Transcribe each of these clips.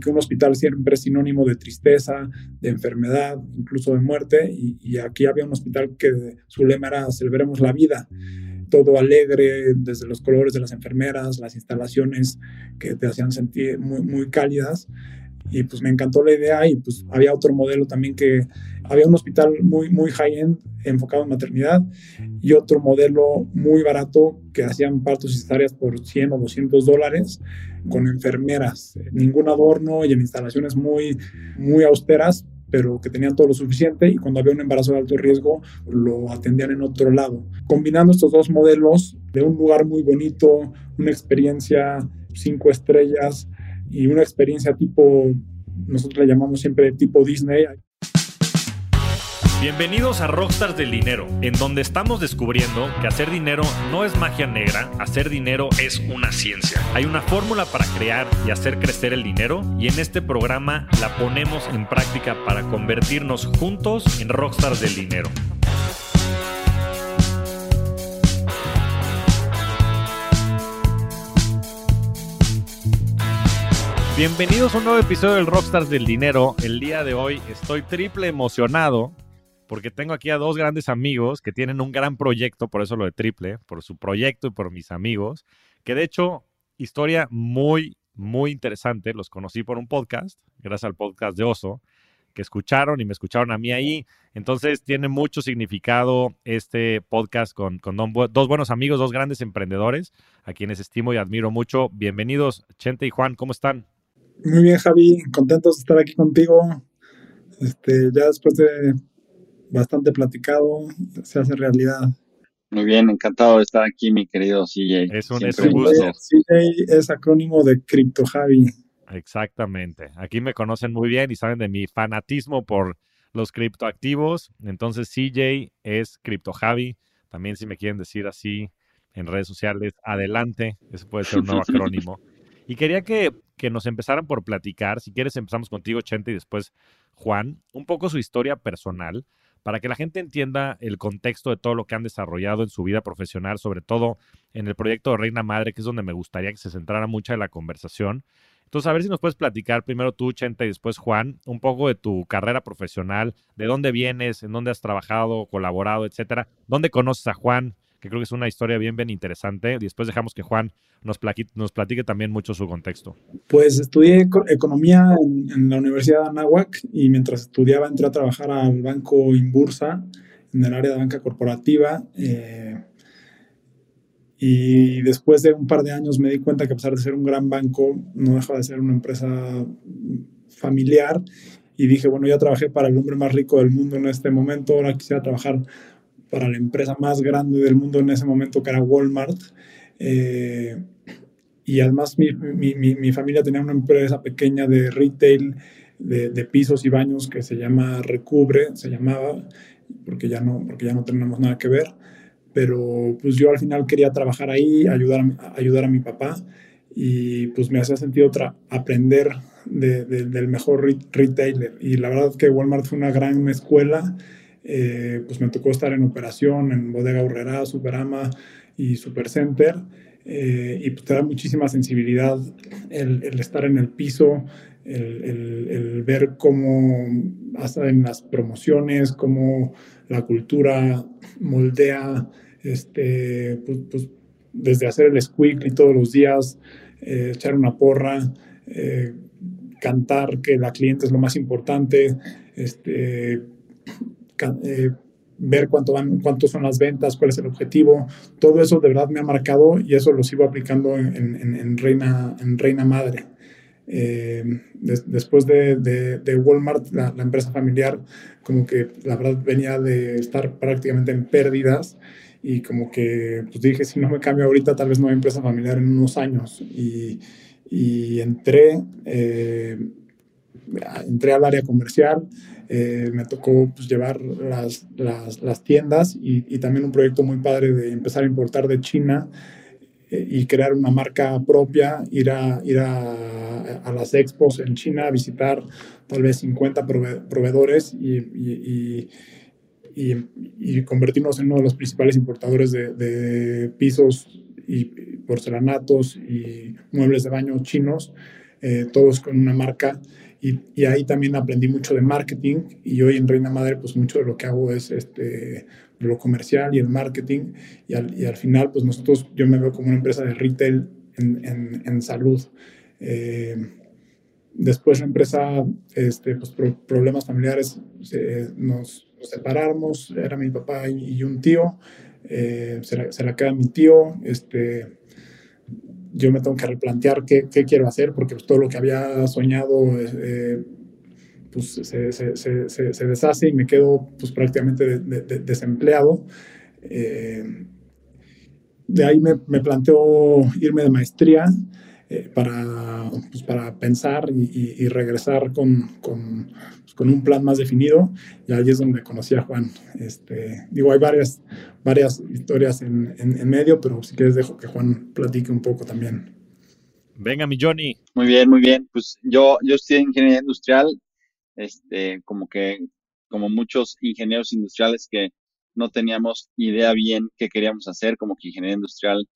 que un hospital siempre es sinónimo de tristeza, de enfermedad, incluso de muerte, y, aquí había un hospital que su lema era celebremos la vida todo alegre, desde los colores de las enfermeras, las instalaciones que te hacían sentir muy cálidas y pues me encantó la idea y pues había otro modelo también que había un hospital muy, muy high-end enfocado en maternidad y otro modelo muy barato que hacían partos y cesáreas por 100 o 200 dólares con enfermeras, ningún adorno y en instalaciones muy, muy austeras, pero que tenían todo lo suficiente y cuando había un embarazo de alto riesgo lo atendían en otro lado. Combinando estos dos modelos de un lugar muy bonito, una experiencia cinco estrellas, y una experiencia tipo, nosotros le llamamos siempre tipo Disney. Bienvenidos a Rockstars del Dinero, en donde estamos descubriendo que hacer dinero no es magia negra, hacer dinero es una ciencia. Hay una fórmula para crear y hacer crecer el dinero y en este programa la ponemos en práctica para convertirnos juntos en Rockstars del Dinero. Bienvenidos a un nuevo episodio del Rockstars del Dinero. El día de hoy estoy triple emocionado porque tengo aquí a dos grandes amigos que tienen un gran proyecto, por eso lo de triple, por su proyecto y por mis amigos, que de hecho, historia muy, muy interesante. Los conocí por un podcast, gracias al podcast de Oso, que escucharon y me escucharon a mí ahí. Entonces tiene mucho significado este podcast con, con dos buenos amigos, dos grandes emprendedores, a quienes estimo y admiro mucho. Bienvenidos, Chente y Juan, ¿cómo están? Muy bien, Javi, contentos de estar aquí contigo. Este, ya después de bastante platicado, se hace realidad. Muy bien, encantado de estar aquí, mi querido CJ. Es un, es un gusto. CJ es acrónimo de Crypto Javi. Exactamente. Aquí me conocen muy bien y saben de mi fanatismo por los criptoactivos. Entonces, CJ es Crypto Javi. También, si me quieren decir así en redes sociales, adelante. Ese puede ser un nuevo acrónimo. Y quería que, nos empezaran por platicar, si quieres empezamos contigo, Chente, y después Juan, un poco su historia personal, para que la gente entienda el contexto de todo lo que han desarrollado en su vida profesional, sobre todo en el proyecto de Reina Madre, que es donde me gustaría que se centrara mucha de la conversación. Entonces, a ver si nos puedes platicar primero tú, Chente, y después Juan, un poco de tu carrera profesional, de dónde vienes, en dónde has trabajado, colaborado, etcétera. ¿Dónde conoces a Juan? Que creo que es una historia bien, bien interesante. Después dejamos que Juan nos platique, nos platique también mucho su contexto. Pues estudié economía en, la Universidad de Anáhuac y mientras estudiaba entré a trabajar al banco Inbursa en el área de banca corporativa. Eh, y después de un par de años me di cuenta que a pesar de ser un gran banco, no dejaba de ser una empresa familiar. Y dije, bueno, ya trabajé para el hombre más rico del mundo en este momento, ahora quisiera trabajar para la empresa más grande del mundo en ese momento, que era Walmart. Eh, y además mi, mi, mi, familia tenía una empresa pequeña de retail de, de, pisos y baños que se llama Recubre, se llamaba, porque ya no, porque ya no tenemos nada que ver. Pero pues yo al final quería trabajar ahí, ayudar a, ayudar a mi papá y pues me hacía sentido aprender de, del mejor retailer. Y la verdad que Walmart fue una gran escuela eh, pues me tocó estar en operación en Bodega Urrera, Superama y Supercenter. Eh, y pues te da muchísima sensibilidad el, estar en el piso, el, ver cómo hacen las promociones, cómo la cultura moldea, este, pues, pues desde hacer el squeak todos los días, eh, echar una porra, cantar que la cliente es lo más importante, este, eh, ver cuánto van, cuánto son las ventas, cuál es el objetivo. Todo eso de verdad me ha marcado y eso lo sigo aplicando en, Reina, en Reina Madre. Eh, después de, Walmart, la, empresa familiar, como que la verdad venía de estar prácticamente en pérdidas y como que pues dije, si no me cambio ahorita, tal vez no hay empresa familiar en unos años. Y, y entré, eh, entré al área comercial, eh, me tocó pues, llevar las, tiendas y, también un proyecto muy padre de empezar a importar de China eh, y crear una marca propia, ir, a, ir a, las expos en China, visitar tal vez 50 proveedores y, convertirnos en uno de los principales importadores de, de pisos y porcelanatos y muebles de baño chinos eh, todos con una marca. Y, y, ahí también aprendí mucho de marketing y hoy en Reina Madre pues mucho de lo que hago es este, lo comercial y el marketing y al, y al final pues nosotros yo me veo como una empresa de retail en, en, en salud. Eh, después la empresa, este, pues problemas familiares, nos, nos, separamos, era mi papá y, y un tío, eh, se, la, se, la, queda mi tío, este, yo me tengo que replantear qué, qué quiero hacer, porque pues, todo lo que había soñado eh, pues, se, se, se, deshace y me quedo pues, prácticamente de, de, desempleado. Eh, de ahí me, me planteo irme de maestría eh, para, pues, para pensar y, y, y regresar con, con, pues, con, un plan más definido. Y ahí es donde conocí a Juan. Este, digo, hay varias, varias historias en, en, en, medio, pero si quieres dejo que Juan platique un poco también. Venga, mi Johnny. Muy bien, muy bien. Pues yo, yo estudié ingeniería industrial, este, como que, como muchos ingenieros industriales que no teníamos idea bien qué queríamos hacer, como que ingeniería industrial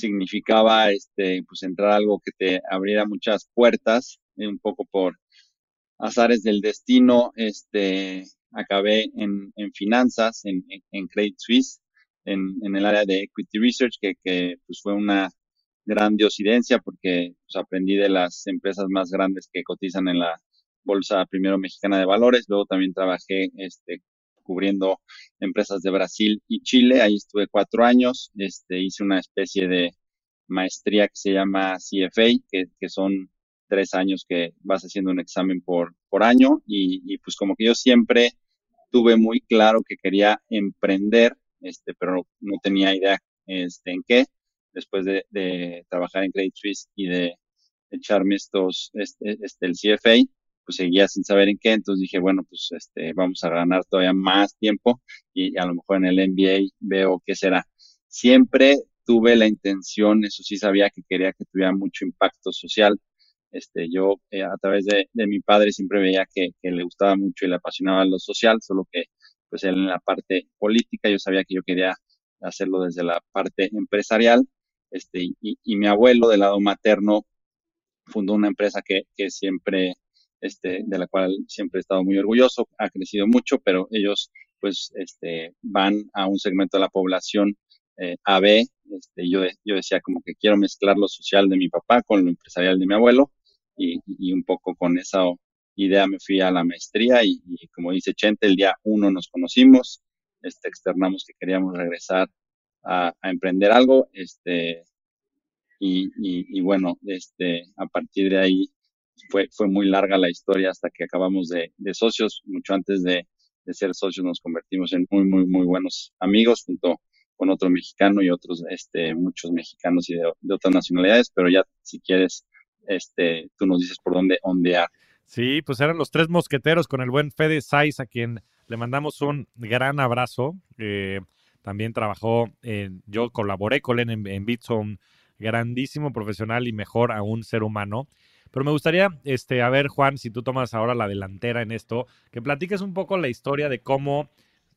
significaba este, pues entrar a algo que te abriera muchas puertas, eh, un poco por azares del destino, este, acabé en, en finanzas, en, en, Credit Suisse, en, el área de Equity Research, que, que pues fue una grandiosidencia porque pues, aprendí de las empresas más grandes que cotizan en la Bolsa Primero Mexicana de Valores, luego también trabajé este, cubriendo empresas de Brasil y Chile. Ahí estuve cuatro años. Este, hice una especie de maestría que se llama CFA, que, son tres años que vas haciendo un examen por, por año. Y, pues como que yo siempre tuve muy claro que quería emprender, este, pero no tenía idea este, en qué. Después de, de trabajar en Credit Suisse y de echarme estos, este, este, el CFA, pues seguía sin saber en qué, entonces dije, bueno, pues este, vamos a ganar todavía más tiempo y a lo mejor en el MBA veo qué será. Siempre tuve la intención, eso sí sabía que quería que tuviera mucho impacto social. Este, yo eh, a través de, de, mi padre siempre veía que, que, le gustaba mucho y le apasionaba lo social, solo que pues él en la parte política, yo sabía que yo quería hacerlo desde la parte empresarial. Este, y, y mi abuelo del lado materno fundó una empresa que, que siempre este, de la cual siempre he estado muy orgulloso, ha crecido mucho, pero ellos pues este, van a un segmento de la población eh, AB, este, yo, yo decía como que quiero mezclar lo social de mi papá con lo empresarial de mi abuelo y, y un poco con esa idea me fui a la maestría y, y, como dice Chente, el día uno nos conocimos, este, externamos que queríamos regresar a, a emprender algo, este, y, y, y, bueno, este, a partir de ahí fue, fue muy larga la historia hasta que acabamos de, de socios. Mucho antes de, de, ser socios nos convertimos en muy, muy, muy buenos amigos junto con otro mexicano y otros, este, muchos mexicanos y de, otras nacionalidades, pero ya si quieres, este, tú nos dices por dónde ondear. Sí, pues eran los tres mosqueteros con el buen Fede Saiz, a quien le mandamos un gran abrazo. Eh, también trabajó, en, yo colaboré con él en, en Bitso, un grandísimo profesional y mejor a un ser humano. Pero me gustaría, este, a ver, Juan, si tú tomas ahora la delantera en esto, que platiques un poco la historia de cómo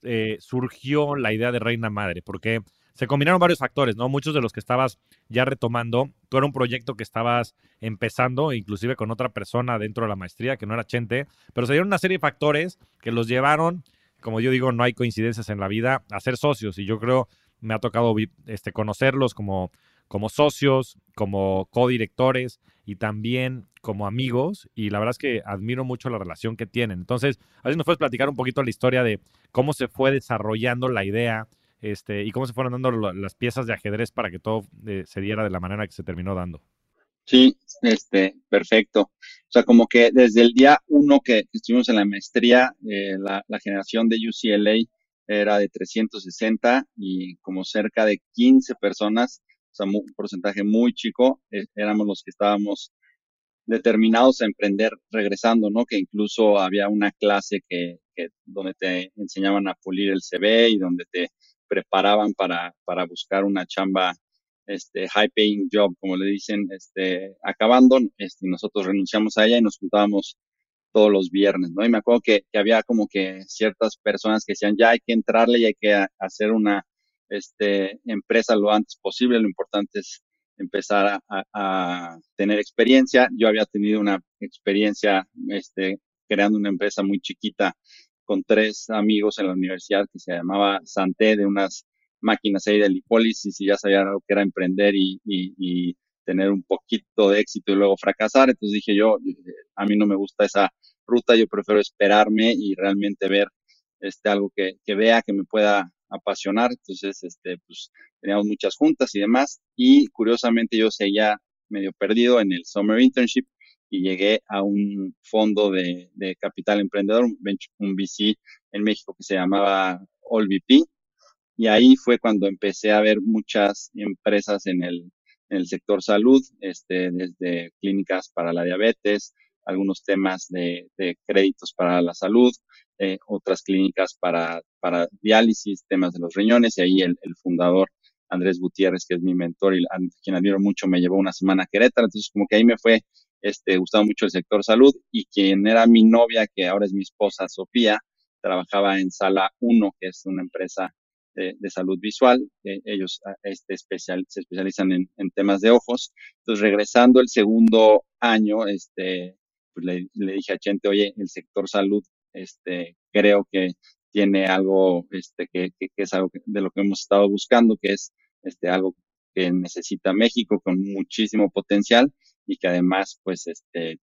eh, surgió la idea de Reina Madre, porque se combinaron varios factores, ¿no? Muchos de los que estabas ya retomando, tú era un proyecto que estabas empezando, inclusive con otra persona dentro de la maestría, que no era Chente, pero se dieron una serie de factores que los llevaron, como yo digo, no hay coincidencias en la vida, a ser socios, y yo creo me ha tocado este, conocerlos como como socios, como codirectores y también como amigos. Y la verdad es que admiro mucho la relación que tienen. Entonces, a ver si nos puedes platicar un poquito la historia de cómo se fue desarrollando la idea este, y cómo se fueron dando las piezas de ajedrez para que todo eh, se diera de la manera que se terminó dando. Sí, este, perfecto. O sea, como que desde el día uno que estuvimos en la maestría, eh, la, la generación de UCLA era de 360 y como cerca de 15 personas o sea, un porcentaje muy chico, eh, éramos los que estábamos determinados a emprender regresando, ¿no? Que incluso había una clase que, que, donde te enseñaban a pulir el CV y donde te preparaban para, para buscar una chamba, este, high paying job, como le dicen, este, acabando, este, nosotros renunciamos a ella y nos juntábamos todos los viernes, ¿no? Y me acuerdo que, que había como que ciertas personas que decían, ya hay que entrarle y hay que hacer una, este, empresa lo antes posible, lo importante es empezar a, tener experiencia. Yo había tenido una experiencia este, creando una empresa muy chiquita con tres amigos en la universidad que se llamaba Santé, de unas máquinas ahí de lipólisis y ya sabía lo que era emprender y, y, tener un poquito de éxito y luego fracasar. Entonces dije yo, a mí no me gusta esa ruta, yo prefiero esperarme y realmente ver este, algo que, que vea, que me pueda apasionar. Entonces, este, pues teníamos muchas juntas y demás. Y curiosamente yo seguía medio perdido en el Summer Internship y llegué a un fondo de, capital emprendedor, un VC en México que se llamaba AllVP. Y ahí fue cuando empecé a ver muchas empresas en el, en el sector salud, este, desde clínicas para la diabetes, algunos temas de, de créditos para la salud, eh, otras clínicas para, para diálisis, temas de los riñones, y ahí el, el fundador Andrés Gutiérrez, que es mi mentor y a quien admiro mucho, me llevó una semana a Querétaro, entonces como que ahí me fue este, gustaba mucho el sector salud y quien era mi novia, que ahora es mi esposa Sofía, trabajaba en Sala 1, que es una empresa de, salud visual. ellos ah, este, especial, se especializan en, en, temas de ojos. Entonces, regresando el segundo año, este, pues le, le, dije a Chente, oye, el sector salud, este, creo que tiene algo, este, que, que, que es algo de lo que hemos estado buscando, que es este, algo que necesita México con muchísimo potencial y que además, pues, este,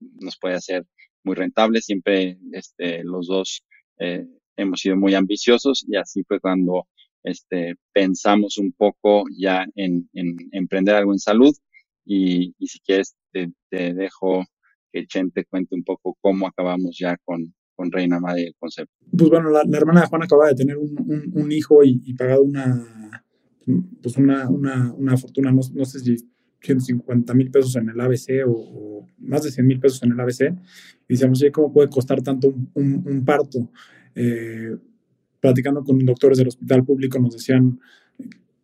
nos puede hacer muy rentable. Siempre, este, los dos eh, hemos sido muy ambiciosos y así fue cuando, este, pensamos un poco ya en, en emprender algo en salud y, y si quieres te, te, dejo que Chen te cuente un poco cómo acabamos ya con, con Reina Madre el concepto. Pues bueno, la, la, hermana de Juan acaba de tener un, un, hijo y, pagado una, pues una, una, una fortuna, no, no sé si 150 mil pesos en el ABC o, más de 100 mil pesos en el ABC. Y decíamos, oye, ¿cómo puede costar tanto un, un, parto? Eh, platicando con doctores del hospital público nos decían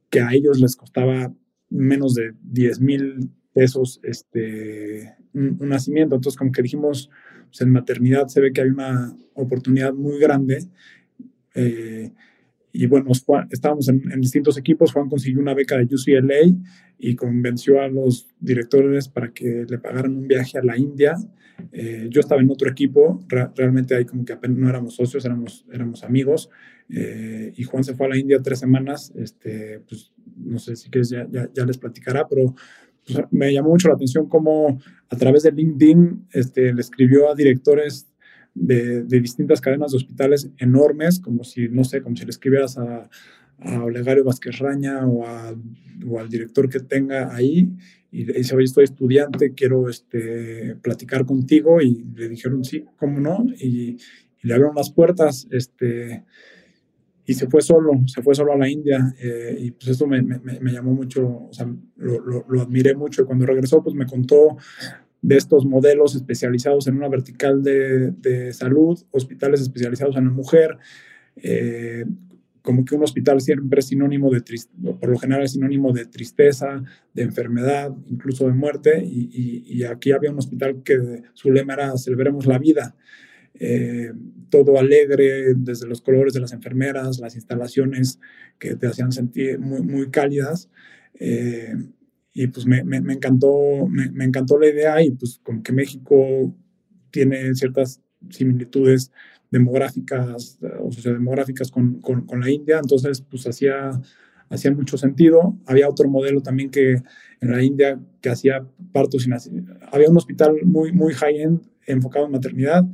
que a ellos les costaba menos de 10 mil pesos este, un, un, nacimiento. Entonces, como que dijimos, pues en maternidad se ve que hay una oportunidad muy grande. Eh, y bueno, estábamos en, distintos equipos. Juan consiguió una beca de UCLA y convenció a los directores para que le pagaran un viaje a la India. Eh, yo estaba en otro equipo, realmente ahí como que apenas no éramos socios, éramos, éramos amigos. Eh, y Juan se fue a la India tres semanas. Este, pues no sé si quieres, ya, ya, ya les platicará, pero me llamó mucho la atención cómo a través de LinkedIn este, le escribió a directores de, distintas cadenas de hospitales enormes, como si, no sé, como si le escribieras a, a Olegario Vázquez Raña o, al director que tenga ahí y le dice, oye, estoy estudiante, quiero este, platicar contigo y le dijeron, sí, ¿cómo no? Y, le abrieron las puertas este, y se fue solo, se fue solo a la India eh, y pues esto me, me, llamó mucho, o sea, lo, lo, admiré mucho y cuando regresó pues me contó de estos modelos especializados en una vertical de, de salud, hospitales especializados en la mujer, eh, como que un hospital siempre es sinónimo de tristeza, por lo general es sinónimo de tristeza, de enfermedad, incluso de muerte, y, y, aquí había un hospital que su lema era celebremos la vida. Eh, todo alegre, desde los colores de las enfermeras, las instalaciones que te hacían sentir muy, muy cálidas. Eh, y pues me, me, me encantó, me, me, encantó la idea y pues como que México tiene ciertas similitudes demográficas o sociodemográficas con, con, con la India, entonces pues hacía, hacía mucho sentido. Había otro modelo también que en la India que hacía partos sin había un hospital muy, muy high-end enfocado en maternidad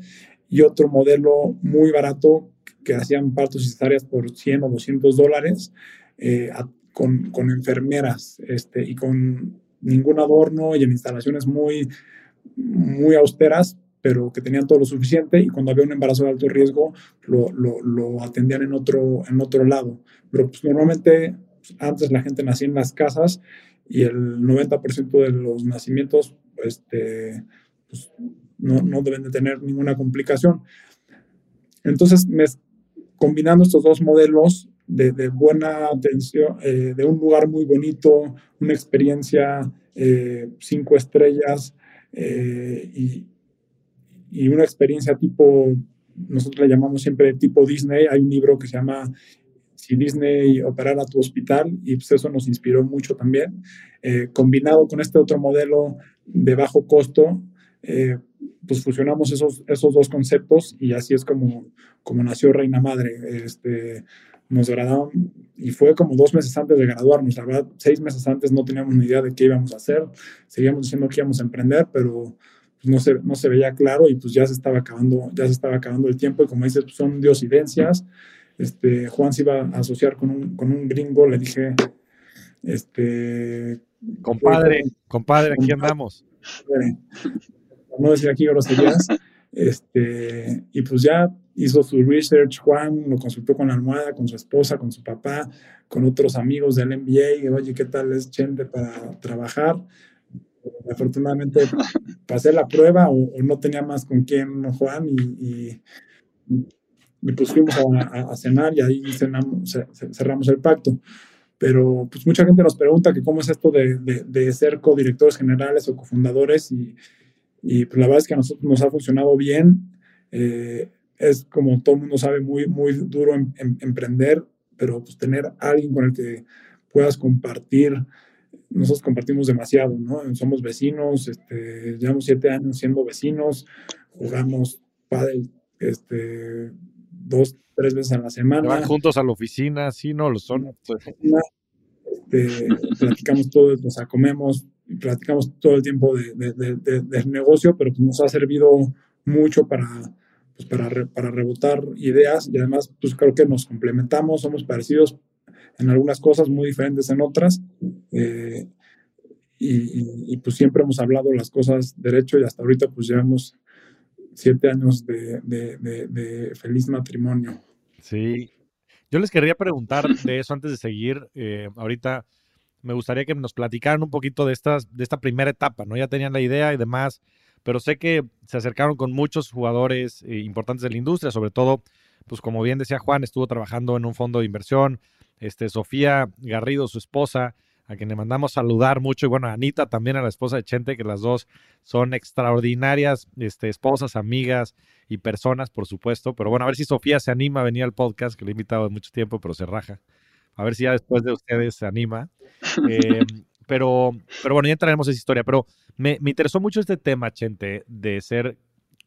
y otro modelo muy barato que hacían partos y cesáreas por 100 o 200 dólares eh, con, con enfermeras este, y con ningún adorno y en instalaciones muy, muy austeras, pero que tenían todo lo suficiente y cuando había un embarazo de alto riesgo lo, lo, lo atendían en otro, en otro lado. Pero pues, normalmente pues, antes la gente nacía en las casas y el 90% de los nacimientos este, pues, no, no, deben de tener ninguna complicación. Entonces, combinando estos dos modelos, de, buena atención, eh, de un lugar muy bonito, una experiencia eh, cinco estrellas eh, y, y, una experiencia tipo, nosotros le llamamos siempre tipo Disney. Hay un libro que se llama si Disney operara tu hospital y pues eso nos inspiró mucho también. Combinado con este otro modelo de bajo costo, pues fusionamos esos, esos dos conceptos y así es como, como nació Reina Madre. Este, nos graduaron y fue como dos meses antes de graduarnos. La verdad, seis meses antes no teníamos ni idea de qué íbamos a hacer. Seguíamos diciendo que íbamos a emprender, pero pues, no, se, no se veía claro y pues ya se estaba acabando, ya se estaba acabando el tiempo y como dices, pues, son diosidencias. Este, Juan se iba a asociar con un, con un gringo, le dije, este... Compadre, compadre, aquí andamos. No decir aquí groserías. Este, y pues ya hizo su research, Juan lo consultó con la almohada, con su esposa, con su papá, con otros amigos del MBA, y, oye, ¿qué tal es gente para trabajar? Afortunadamente pasé la prueba o, no tenía más con quién Juan y, y, pues fuimos a, cenar y ahí cenamos, cerramos el pacto. Pero pues mucha gente nos pregunta que cómo es esto de, de, de ser codirectores generales o cofundadores y, y pues la verdad es que a nosotros nos ha funcionado bien. Eh, es como todo el mundo sabe, muy, muy duro em, em, emprender, pero pues tener alguien con el que puedas compartir. Nosotros compartimos demasiado, ¿no? Somos vecinos, este, llevamos siete años siendo vecinos, jugamos pádel este, dos, tres veces a la semana. Van juntos a la oficina, sí, no, lo son. Este, platicamos todos, o sea, comemos, platicamos todo el tiempo de, de, del negocio, pero pues nos ha servido mucho para, pues para, para rebotar ideas y además pues creo que nos complementamos, somos parecidos en algunas cosas, muy diferentes en otras. Eh, y, pues siempre hemos hablado las cosas derecho y hasta ahorita pues llevamos siete años de, feliz matrimonio. Sí, yo les querría preguntar de eso antes de seguir. Eh, ahorita me gustaría que nos platicaran un poquito de, estas, de esta primera etapa, ¿no? Ya tenían la idea y demás pero sé que se acercaron con muchos jugadores eh, importantes de la industria, sobre todo, pues como bien decía Juan, estuvo trabajando en un fondo de inversión, este, Sofía Garrido, su esposa, a quien le mandamos saludar mucho, y bueno, Anita también a la esposa de Chente, que las dos son extraordinarias este, esposas, amigas y personas, por supuesto, pero bueno, a ver si Sofía se anima a venir al podcast, que le he invitado de mucho tiempo, pero se raja. A ver si ya después de ustedes se anima. Eh, pero, pero bueno, ya entraremos en esa historia, pero me, interesó mucho este tema, Chente, de ser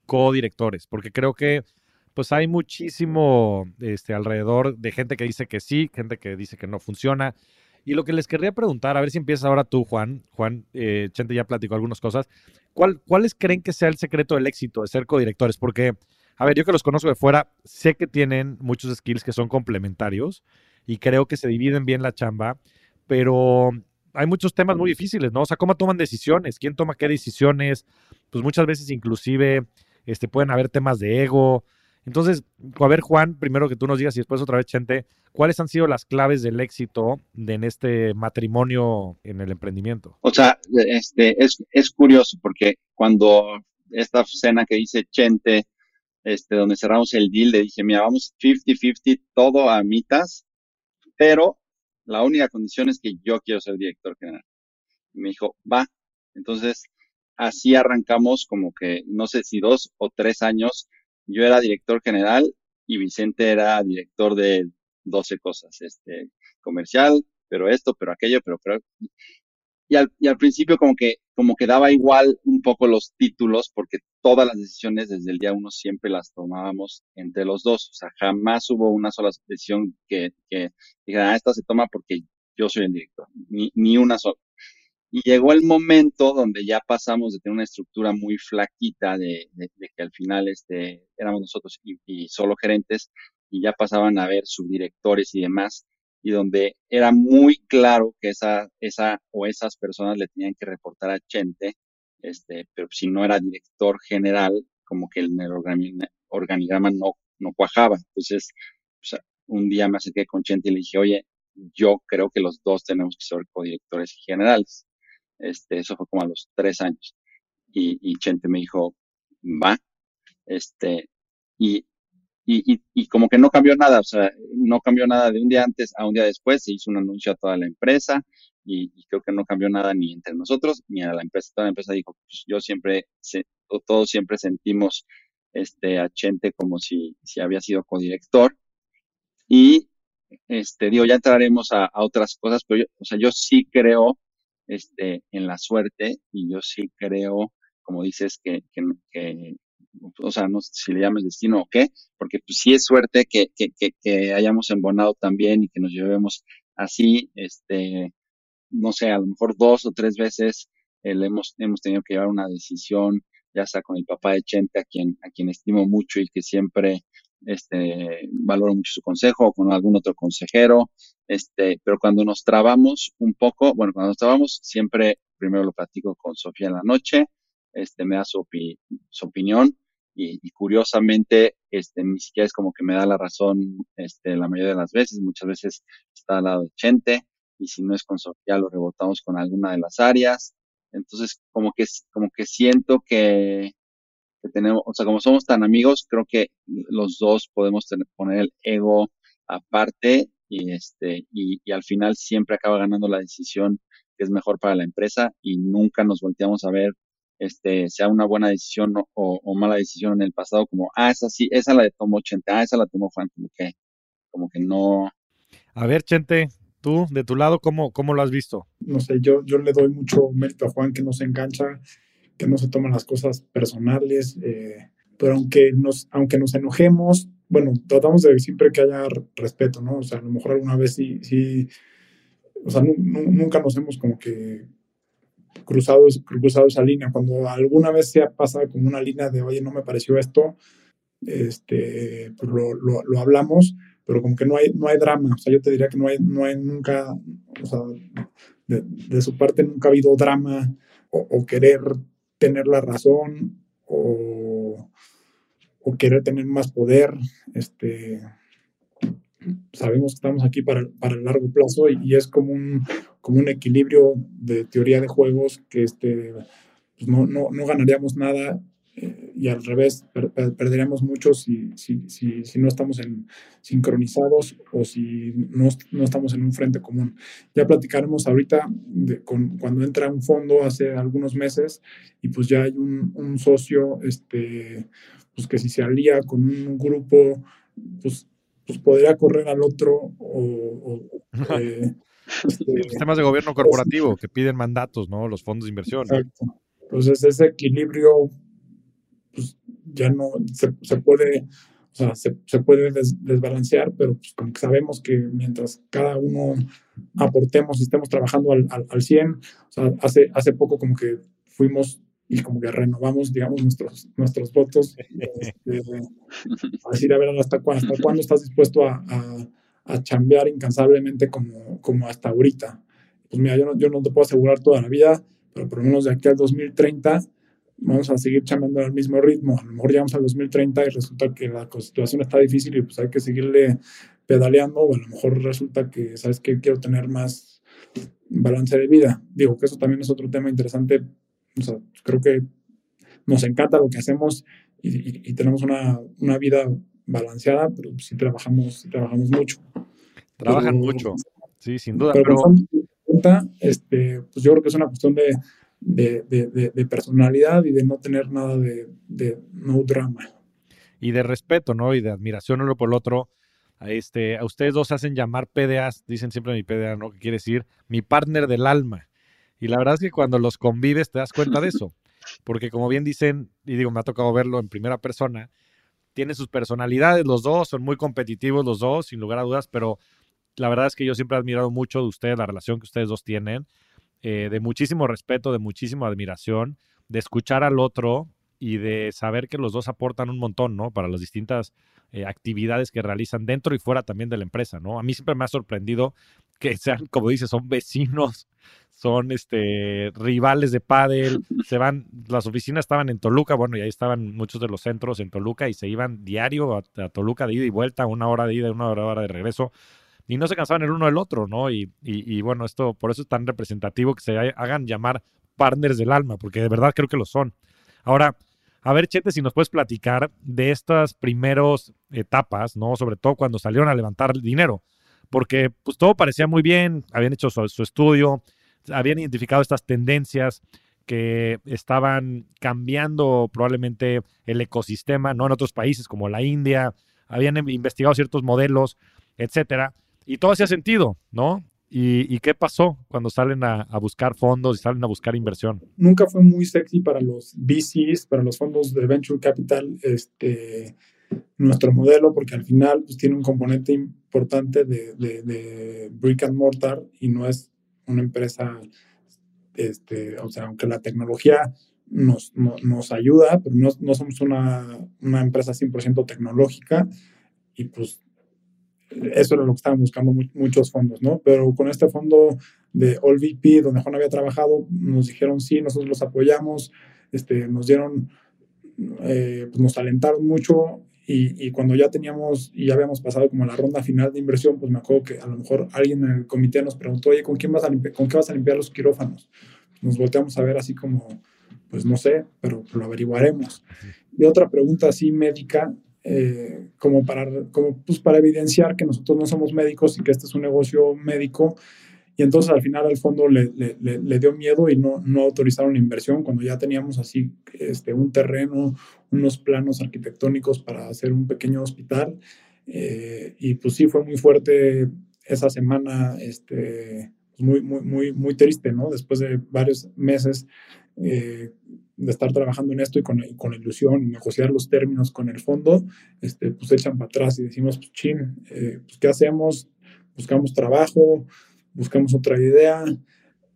co-directores, porque creo que pues hay muchísimo este, alrededor de gente que dice que sí, gente que dice que no funciona. Y lo que les querría preguntar, a ver si empiezas ahora tú, Juan. Juan, eh, Chente ya platicó algunas cosas. ¿Cuál, ¿Cuáles creen que sea el secreto del éxito de ser codirectores? Porque, a ver, yo que los conozco de fuera, sé que tienen muchos skills que son complementarios y creo que se dividen bien la chamba, pero hay muchos temas muy difíciles, ¿no? O sea, ¿cómo toman decisiones? ¿Quién toma qué decisiones? Pues muchas veces inclusive este, pueden haber temas de ego. Entonces, a ver, Juan, primero que tú nos digas y después otra vez, Chente, ¿cuáles han sido las claves del éxito de, en este matrimonio en el emprendimiento? O sea, este, es, es curioso porque cuando esta cena que dice Chente, este, donde cerramos el deal, le dije, mira, vamos 50-50, todo a mitas, pero la única condición es que yo quiero ser director general. Me dijo, va. Entonces, así arrancamos como que, no sé si dos o tres años, yo era director general y Vicente era director de 12 cosas, este, comercial, pero esto, pero aquello, pero, pero, y al, y al principio como que, como que daba igual un poco los títulos porque todas las decisiones desde el día uno siempre las tomábamos entre los dos. O sea, jamás hubo una sola decisión que, que dijera, ah, esta se toma porque yo soy el director. Ni, ni una sola. Y llegó el momento donde ya pasamos de tener una estructura muy flaquita de, que al final este, éramos nosotros y, y, solo gerentes y ya pasaban a ver subdirectores y demás y donde era muy claro que esa, esa o esas personas le tenían que reportar a Chente, este, pero si no era director general, como que en el organigrama no, no cuajaba. Entonces, un día me acerqué con Chente y le dije, oye, yo creo que los dos tenemos que ser codirectores generales. Este, eso fue como a los tres años. Y, y Chente me dijo, va. Este, y y, como que no cambió nada, o sea, no cambió nada de un día antes a un día después, se hizo un anuncio a toda la empresa y, creo que no cambió nada ni entre nosotros ni a la empresa. Toda la empresa dijo, pues yo siempre, se, todos siempre sentimos este, a Chente como si, si había sido codirector y este, digo, ya entraremos a, otras cosas, pero yo, o sea, yo sí creo este, en la suerte y yo sí creo, como dices, que o sea, no sé si le llames destino o qué, porque pues sí es suerte que, que, que, hayamos embonado también y que nos llevemos así, este, no sé, a lo mejor dos o tres veces el hemos, hemos tenido que llevar una decisión, ya sea con el papá de Chente, a quien, a quien estimo mucho y que siempre este, valoro mucho su consejo, o con algún otro consejero, este, pero cuando nos trabamos un poco, bueno, cuando nos trabamos, siempre primero lo platico con Sofía en la noche, este, me da su, su opinión, y, curiosamente, este, ni siquiera es como que me da la razón, este, la mayoría de las veces, muchas veces está al lado de Chente, y si no es con Sofía, lo rebotamos con alguna de las áreas, entonces, como que, como que siento que, que tenemos, o sea, como somos tan amigos, creo que los dos podemos tener, poner el ego aparte y este, y, y, al final siempre acaba ganando la decisión que es mejor para la empresa y nunca nos volteamos a ver este, sea una buena decisión o, o, mala decisión en el pasado, como, ah, esa sí, esa la tomó Chente, ah, esa la tomó Juan, como que, como que no. A ver, Chente, tú, de tu lado, ¿cómo, cómo lo has visto? No sé, yo, yo le doy mucho mérito a Juan que no se engancha, que no se toman las cosas personales, eh, pero aunque nos, aunque nos enojemos, bueno, tratamos de siempre que haya respeto, ¿no? O sea, a lo mejor alguna vez sí, sí o sea, nunca nos hemos como que cruzado, cruzado esa línea. Cuando alguna vez se ha pasado como una línea de, oye, no me pareció esto, este, pues lo, lo, hablamos, pero como que no hay, no hay drama. O sea, yo te diría que no hay, no hay nunca, o sea, de, de su parte nunca ha habido drama o, o querer tener la razón o, o, querer tener más poder. Este, sabemos que estamos aquí para, para el largo plazo y, y es como un, como un equilibrio de teoría de juegos que este, pues no, no, no, ganaríamos nada eh, y al revés, per, per, perderíamos mucho si, si, si, si, no estamos en, sincronizados o si no, no, estamos en un frente común. Ya platicaremos ahorita de, con, cuando entra un fondo hace algunos meses y pues ya hay un, un socio este, pues que si se alía con un grupo, pues, pues podría correr al otro o, o eh, este, sistemas de gobierno corporativo que piden mandatos, ¿no? Los fondos de inversión. Exacto. Entonces ese equilibrio pues, ya no se, se, puede, o sea, se, se puede des, desbalancear, pero pues como que sabemos que mientras cada uno aportemos y estemos trabajando al, al, al 100, o sea, hace, hace poco como que fuimos y como que renovamos, digamos, nuestros, nuestros votos. Este, a decir, a ver, hasta, hasta cuándo estás dispuesto a, a a chambear incansablemente como, como hasta ahorita. Pues mira, yo no, yo no te puedo asegurar toda la vida, pero por lo menos de aquí al 2030 vamos a seguir chambeando al mismo ritmo. A lo mejor llegamos al 2030 y resulta que la situación está difícil y pues hay que seguirle pedaleando o a lo mejor resulta que, ¿sabes que Quiero tener más balance de vida. Digo que eso también es otro tema interesante. O sea, creo que nos encanta lo que hacemos y, y, y tenemos una, una vida balanceada, pero sí trabajamos, trabajamos mucho. Trabajan mucho, sí, sin duda. Pero, este, pues yo creo que es una cuestión de, de, de, de personalidad y de no tener nada de, no drama. Y de respeto, ¿no? Y de admiración uno por el otro. A, este, a ustedes dos hacen llamar PDAs, dicen siempre mi PDA, ¿no? Que quiere decir mi partner del alma. Y la verdad es que cuando los convives te das cuenta de eso. Porque como bien dicen, y digo, me ha tocado verlo en primera persona, tienen sus personalidades los dos, son muy competitivos los dos, sin lugar a dudas, pero la verdad es que yo siempre he admirado mucho de ustedes, la relación que ustedes dos tienen, eh, de muchísimo respeto, de muchísima admiración, de escuchar al otro y de saber que los dos aportan un montón, ¿no? Para las distintas eh, actividades que realizan dentro y fuera también de la empresa, ¿no? A mí siempre me ha sorprendido que sean, como dices, son vecinos son este rivales de pádel, se van, las oficinas estaban en Toluca, bueno, y ahí estaban muchos de los centros en Toluca y se iban diario a, a Toluca de ida y vuelta, una hora de ida y una hora de regreso, y no se cansaban el uno del otro, ¿no? Y, y, y, bueno, esto por eso es tan representativo que se hagan llamar partners del alma, porque de verdad creo que lo son. Ahora, a ver, Chete, si nos puedes platicar de estas primeras etapas, ¿no? Sobre todo cuando salieron a levantar dinero, porque pues todo parecía muy bien, habían hecho su, estudio, habían identificado estas tendencias que estaban cambiando probablemente el ecosistema, ¿no? En otros países como la India, habían investigado ciertos modelos, etcétera. y todo hacía sentido, ¿no? ¿Y, qué pasó cuando salen a, buscar fondos y salen a buscar inversión? Nunca fue muy sexy para los VCs, para los fondos de Venture Capital, este, nuestro modelo, porque al final pues, tiene un componente importante de, de, brick and mortar y no es una empresa, este, o sea, aunque la tecnología nos, nos ayuda, pero no, no somos una, una, empresa 100% tecnológica y pues eso era lo que estaban buscando muchos fondos, ¿no? Pero con este fondo de All VP, donde Juan había trabajado, nos dijeron sí, nosotros los apoyamos, este, nos dieron, eh, pues nos alentaron mucho y, y, cuando ya teníamos y ya habíamos pasado como la ronda final de inversión, pues me acuerdo que a lo mejor alguien en el comité nos preguntó, oye, ¿con, quién vas a con qué vas a limpiar los quirófanos? Nos volteamos a ver así como, pues no sé, pero lo averiguaremos. Y otra pregunta así médica, eh, como, para, como pues para evidenciar que nosotros no somos médicos y que este es un negocio médico. Y entonces al final al fondo le, le, le, dio miedo y no, no autorizaron la inversión cuando ya teníamos así este, un terreno, unos planos arquitectónicos para hacer un pequeño hospital. Eh, y pues sí, fue muy fuerte esa semana, este, muy, muy, muy, muy triste, ¿no? Después de varios meses eh, de estar trabajando en esto y con, con, ilusión y negociar los términos con el fondo, este, pues echan para atrás y decimos, pues chin, eh, pues ¿qué hacemos? Buscamos trabajo, buscamos otra idea,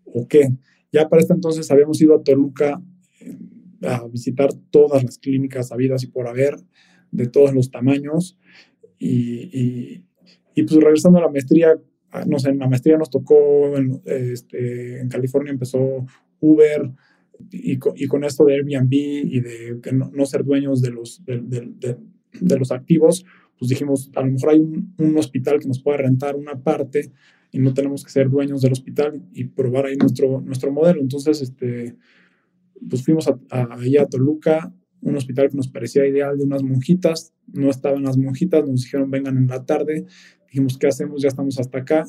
o qué. Ya para este entonces habíamos ido a Toluca eh, a visitar todas las clínicas habidas y por haber, de todos los tamaños, y, y, pues regresando a la maestría, ah, no sé, en la maestría nos tocó, en, este, en California empezó Uber, y, con esto de Airbnb y de no, ser dueños de los, de, los activos, pues dijimos, a lo mejor hay un, hospital que nos pueda rentar una parte y no tenemos que ser dueños del hospital y probar ahí nuestro, nuestro modelo. Entonces, este, pues fuimos a, ahí a Toluca, un hospital que nos parecía ideal de unas monjitas, no estaban las monjitas, nos dijeron vengan en la tarde, dijimos, ¿qué hacemos? Ya estamos hasta acá,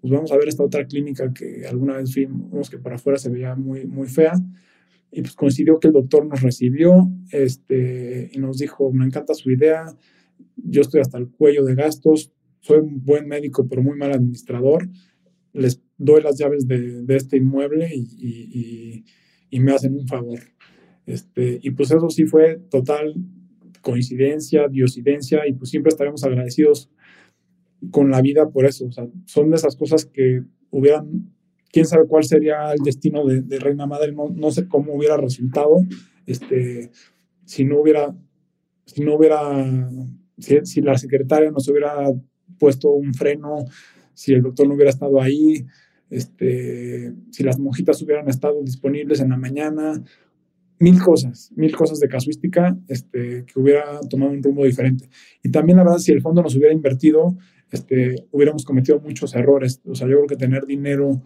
pues vamos a ver esta otra clínica que alguna vez fuimos, que para afuera se veía muy, muy fea, y pues coincidió que el doctor nos recibió este, y nos dijo, me encanta su idea, yo estoy hasta el cuello de gastos, soy un buen médico pero muy mal administrador, les doy las llaves de, de este inmueble y, y, y, me hacen un favor. Este, y pues eso sí fue total coincidencia, diosidencia y pues siempre estaremos agradecidos con la vida por eso. Son de esas cosas que hubieran quién sabe cuál sería el destino de, Reina Madre, no, no, sé cómo hubiera resultado este, si no hubiera, si no hubiera, si, la secretaria nos hubiera puesto un freno, si el doctor no hubiera estado ahí, este, si las monjitas hubieran estado disponibles en la mañana, mil cosas, mil cosas de casuística este, que hubiera tomado un rumbo diferente. Y también la verdad, si el fondo nos hubiera invertido, este, hubiéramos cometido muchos errores. O sea, yo creo que tener dinero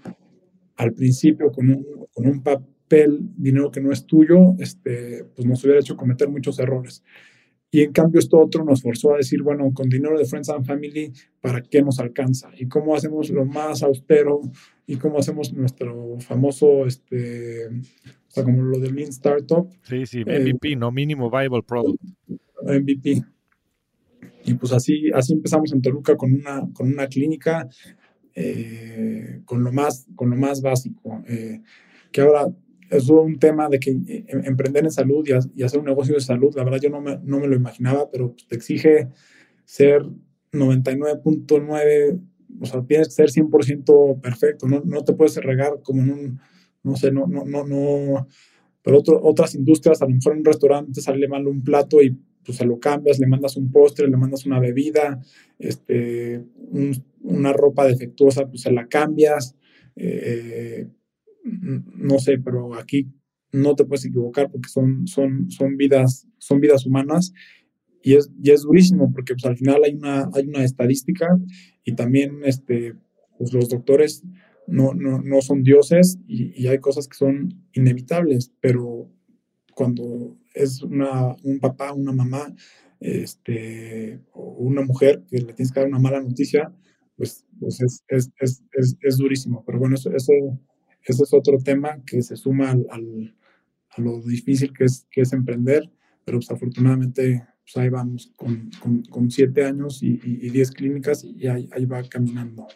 al principio con un, con un papel, dinero que no es tuyo, este, pues nos hubiera hecho cometer muchos errores. Y en cambio esto otro nos forzó a decir, bueno, con dinero de Friends and Family, ¿para qué nos alcanza? ¿Y cómo hacemos lo más austero? ¿Y cómo hacemos nuestro famoso, este, o sea, como lo de Lean Startup? Sí, sí, MVP, eh, ¿no? Mínimo Viable Product. MVP. Y pues así, así empezamos en Toluca con una, con una clínica eh, con, lo más, con lo más básico. Eh, que ahora es un tema de que eh, em, emprender en salud y, hacer un negocio de salud, la verdad yo no me, no me lo imaginaba, pero te exige ser 99.9, o sea, tienes que ser 100% perfecto, no, no te puedes regar como en un, no sé, no, no, no, no, pero otras industrias, a lo mejor en un restaurante sale mal un plato y pues se lo cambias, le mandas un postre, le mandas una bebida, este, una ropa defectuosa, pues se la cambias. Eh, no sé, pero aquí no te puedes equivocar porque son, son, son, vidas, son vidas humanas y es, y es durísimo porque pues, al final hay una, hay una estadística y también este, pues, los doctores no, no, no son dioses y, hay cosas que son inevitables, pero cuando es un papá, una mamá, este, o una mujer que le tienes que dar una mala noticia, pues, pues es, es, es, es, durísimo. Pero bueno, eso, es otro tema que se suma al, a lo difícil que es, que es emprender, pero pues afortunadamente pues ahí vamos, con, con, siete años y, diez clínicas y ahí, ahí va caminando.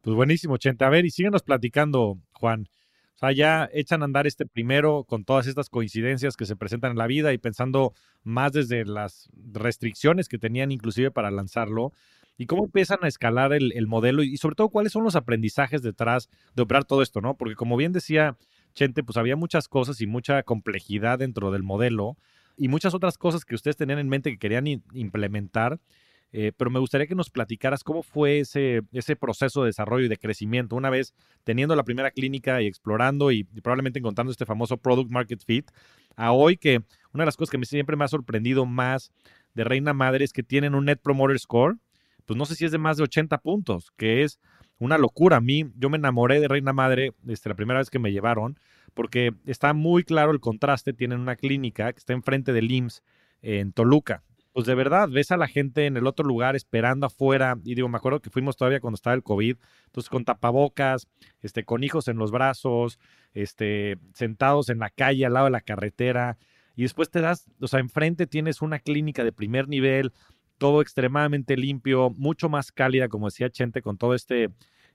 Pues buenísimo, Chente. A ver, y síguenos platicando, Juan. O sea, ya echan a andar este primero con todas estas coincidencias que se presentan en la vida y pensando más desde las restricciones que tenían inclusive para lanzarlo. ¿Y cómo empiezan a escalar el, el, modelo? Y sobre todo, ¿cuáles son los aprendizajes detrás de operar todo esto, no? Porque como bien decía Chente, pues había muchas cosas y mucha complejidad dentro del modelo y muchas otras cosas que ustedes tenían en mente que querían implementar eh, pero me gustaría que nos platicaras cómo fue ese, proceso de desarrollo y de crecimiento una vez teniendo la primera clínica y explorando y, probablemente encontrando este famoso product market fit, a hoy que una de las cosas que siempre me ha sorprendido más de Reina Madre es que tienen un Net Promoter Score, pues no sé si es de más de 80 puntos, que es una locura. A mí, yo me enamoré de Reina Madre desde la primera vez que me llevaron, porque está muy claro el contraste. Tienen una clínica que está enfrente del IMSS en Toluca pues de verdad, ves a la gente en el otro lugar esperando afuera. Y digo, me acuerdo que fuimos todavía cuando estaba el COVID, entonces con tapabocas, este, con hijos en los brazos, este, sentados en la calle al lado de la carretera. Y después te das, o sea, enfrente tienes una clínica de primer nivel, todo extremadamente limpio, mucho más cálida, como decía Chente, con todo este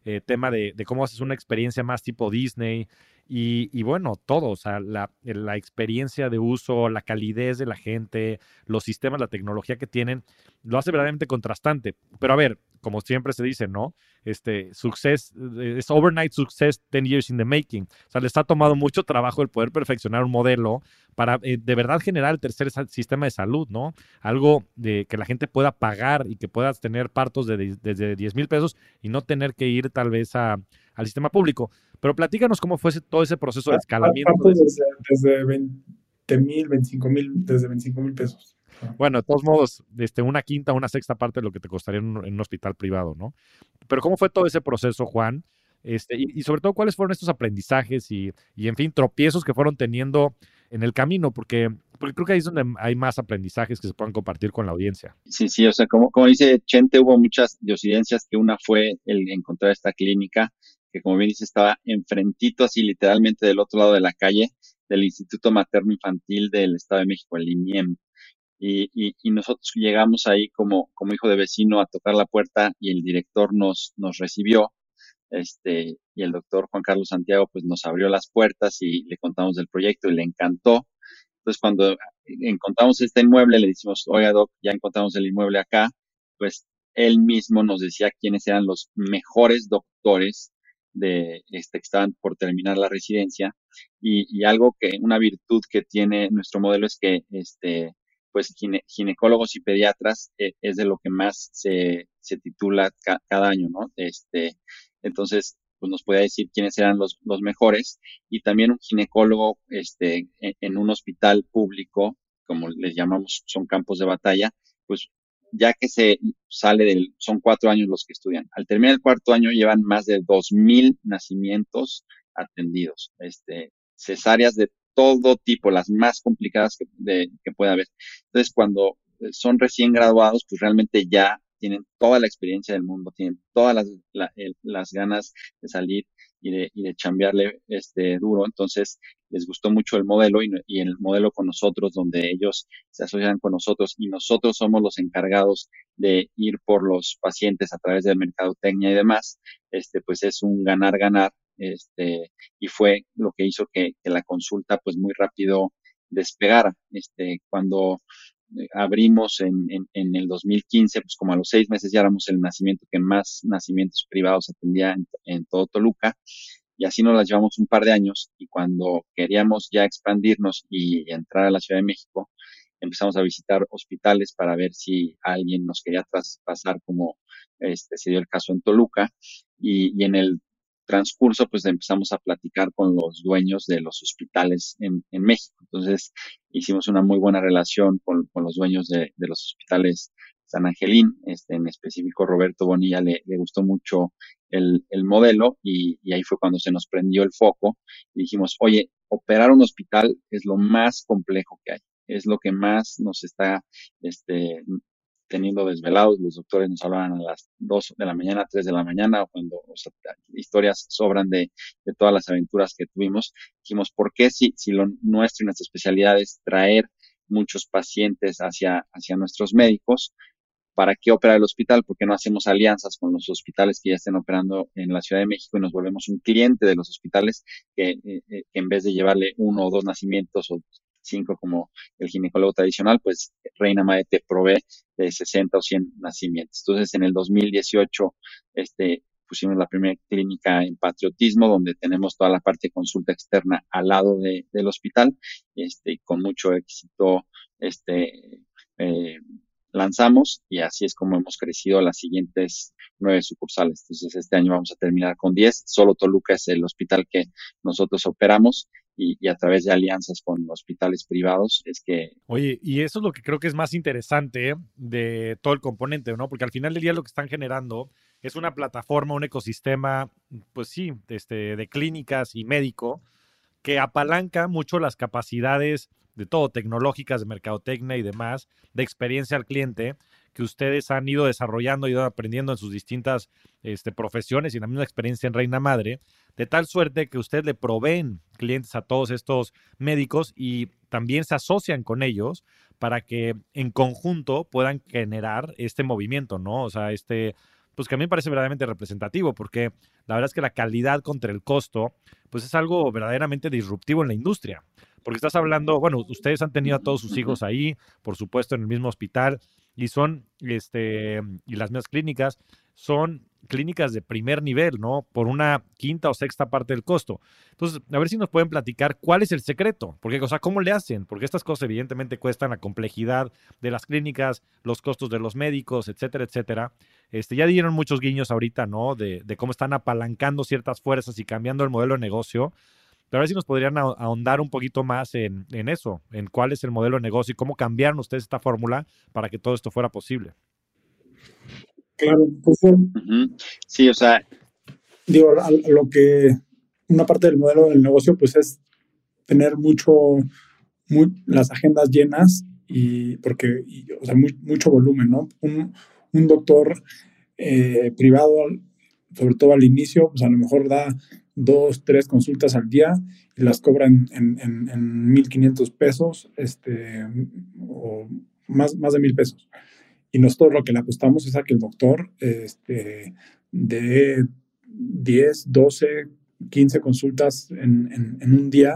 eh, tema de, de, cómo haces una experiencia más tipo Disney. Y, bueno, todo, o sea, la, experiencia de uso, la calidez de la gente, los sistemas, la tecnología que tienen, lo hace verdaderamente contrastante. Pero a ver, como siempre se dice, ¿no? Este, success, eh, es overnight success 10 years in the making. O sea, les ha tomado mucho trabajo el poder perfeccionar un modelo para eh, de verdad generar el tercer sistema de salud, ¿no? Algo de que la gente pueda pagar y que puedas tener partos de, desde 10 mil pesos y no tener que ir tal vez al sistema público. Pero platícanos cómo fue todo ese proceso de escalamiento. Desde, desde 20 mil, 25 mil, desde 25 mil pesos. Bueno, de todos modos, este, una quinta, una sexta parte de lo que te costaría en un, hospital privado, ¿no? Pero ¿cómo fue todo ese proceso, Juan? Este, y, sobre todo, ¿cuáles fueron estos aprendizajes y, y, en fin, tropiezos que fueron teniendo en el camino? Porque, porque creo que ahí es donde hay más aprendizajes que se puedan compartir con la audiencia. Sí, sí, o sea, como, como dice Chente, hubo muchas diosidencias, que una fue el encontrar esta clínica, que como bien dice, estaba enfrentito, así literalmente del otro lado de la calle, del Instituto Materno Infantil del Estado de México, el INIEM. Y, y, nosotros llegamos ahí como, como hijo de vecino a tocar la puerta y el director nos, nos recibió. Este, y el doctor Juan Carlos Santiago pues nos abrió las puertas y le contamos del proyecto y le encantó. Entonces cuando encontramos este inmueble le decimos, oiga doc, ya encontramos el inmueble acá, pues él mismo nos decía quiénes eran los mejores doctores de este, que estaban por terminar la residencia y, algo que, una virtud que tiene nuestro modelo es que este, pues ginecólogos y pediatras eh, es de lo que más se, se titula cada año, ¿no? Este, entonces, pues nos puede decir quiénes eran los, los mejores y también un ginecólogo este, en, en, un hospital público, como les llamamos, son campos de batalla, pues ya que se sale del, son cuatro años los que estudian. Al terminar el cuarto año llevan más de dos mil nacimientos atendidos, este, cesáreas de todo tipo, las más complicadas que, de, que pueda haber. Entonces, cuando eh, son recién graduados, pues realmente ya tienen toda la experiencia del mundo, tienen todas las, las ganas de salir y de, y de chambearle este, duro. Entonces, les gustó mucho el modelo y, el modelo con nosotros, donde ellos se asocian con nosotros y nosotros somos los encargados de ir por los pacientes a través de mercadotecnia y demás, este, pues es un ganar-ganar este, y fue lo que hizo que, la consulta pues muy rápido despegara. Este, cuando abrimos en, en, el 2015, pues como a los seis meses ya éramos el nacimiento que más nacimientos privados atendía en, todo Toluca y así nos las llevamos un par de años y cuando queríamos ya expandirnos y entrar a la Ciudad de México, empezamos a visitar hospitales para ver si alguien nos quería traspasar como este, se dio el caso en Toluca y, y en el transcurso, pues empezamos a platicar con los dueños de los hospitales en, en México. Entonces, hicimos una muy buena relación con, los dueños de, los hospitales San Angelín, este, en específico Roberto Bonilla le, gustó mucho el, el modelo y, y, ahí fue cuando se nos prendió el foco y dijimos, oye, operar un hospital es lo más complejo que hay es lo que más nos está este, teniendo desvelados. Los doctores nos hablaban a las 2 de la mañana, 3 de la mañana, cuando historias sobran de, de, todas las aventuras que tuvimos. Dijimos, ¿por qué si, si lo nuestro y nuestra especialidad es traer muchos pacientes hacia, hacia nuestros médicos. ¿Para qué operar el hospital? Porque no hacemos alianzas con los hospitales que ya estén operando en la Ciudad de México y nos volvemos un cliente de los hospitales que, eh, eh, en vez de llevarle uno o dos nacimientos o cinco como el ginecólogo tradicional, pues Reina Madre te provee de 60 o 100 nacimientos. Entonces, en el 2018, este, pusimos la primera clínica en patriotismo, donde tenemos toda la parte de consulta externa al lado del hospital, este, con mucho éxito, este, eh, lanzamos y así es como hemos crecido las siguientes nueve sucursales. Entonces, este año vamos a terminar con 10. Solo Toluca es el hospital que nosotros operamos y, a través de alianzas con hospitales privados es que... Oye, y eso es lo que creo que es más interesante de todo el componente, ¿no? Porque al final del día lo que están generando es una plataforma, un ecosistema, pues sí, este, de clínicas y médico que apalanca mucho las capacidades de todo, tecnológicas, de mercadotecnia y demás, de experiencia al cliente, que ustedes han ido desarrollando, ido aprendiendo en sus distintas este, profesiones y en la misma experiencia en Reina Madre, de tal suerte que ustedes le proveen clientes a todos estos médicos y también se asocian con ellos para que en conjunto puedan generar este movimiento, ¿no? O sea, este, pues que a mí me parece verdaderamente representativo, porque la verdad es que la calidad contra el costo, pues es algo verdaderamente disruptivo en la industria. Porque estás hablando, bueno, ustedes han tenido a todos sus hijos ahí, por supuesto, en el mismo hospital, y son, este, y las mismas clínicas, son clínicas de primer nivel, ¿no? Por una quinta o sexta parte del costo. Entonces, a ver si nos pueden platicar cuál es el secreto, porque, o sea, ¿cómo le hacen? Porque estas cosas evidentemente cuestan la complejidad de las clínicas, los costos de los médicos, etcétera, etcétera. Este, ya dieron muchos guiños ahorita, ¿no? De, de cómo están apalancando ciertas fuerzas y cambiando el modelo de negocio. Pero a ver si nos podrían ahondar un poquito más en, en eso, en cuál es el modelo de negocio y cómo cambiaron ustedes esta fórmula para que todo esto fuera posible. Claro, pues sí, o sea. Digo, lo que una parte del modelo del negocio, pues es tener mucho, las agendas llenas y porque, o sea, mucho volumen, ¿no? Un, doctor eh, privado, sobre todo al inicio, pues a lo mejor da dos, tres consultas al día y las cobra en, en, en, en 1.500 pesos, este, o más, más de mil pesos. Y nosotros lo que le apostamos es a que el doctor este, de 10, 12, 15 consultas en, en, un día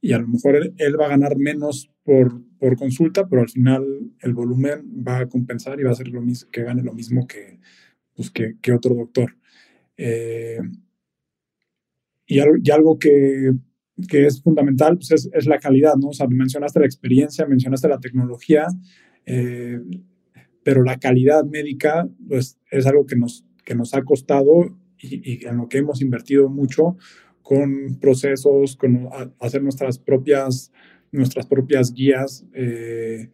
y a lo mejor él, va a ganar menos por, por, consulta, pero al final el volumen va a compensar y va a ser lo mismo, que gane lo mismo que, pues, que, que otro doctor. Eh, y, algo, que, que, es fundamental pues es, es, la calidad, ¿no? O sea, mencionaste la experiencia, mencionaste la tecnología. Eh, pero la calidad médica pues, es algo que nos, que nos ha costado y, en lo que hemos invertido mucho con procesos, con hacer nuestras propias, nuestras propias guías eh,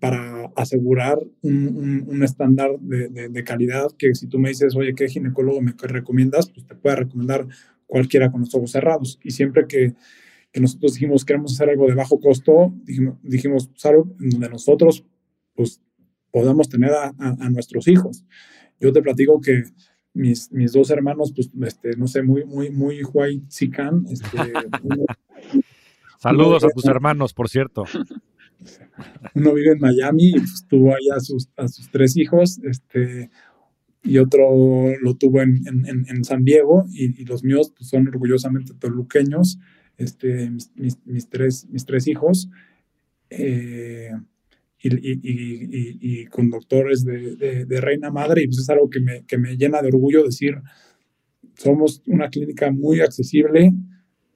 para asegurar un, un, estándar de, calidad que si tú me dices, oye, ¿qué ginecólogo me recomiendas? Pues te puede recomendar cualquiera con los ojos cerrados. Y siempre que, que nosotros dijimos queremos hacer algo de bajo costo, dijimos, dijimos pues, algo en donde nosotros pues podamos tener a, nuestros hijos. Yo te platico que mis, mis dos hermanos, pues, este, no sé, muy, muy, muy white sican. Este, Saludos a tus hermanos, por cierto. Uno vive en Miami y pues, tuvo ahí a sus, a sus tres hijos, este, y otro lo tuvo en, en, en San Diego, y, los míos pues, son orgullosamente toluqueños, este, mis, mis, tres, mis tres hijos. Eh, y, con doctores de, Reina Madre, y pues es algo que me, que me llena de orgullo decir, somos una clínica muy accesible,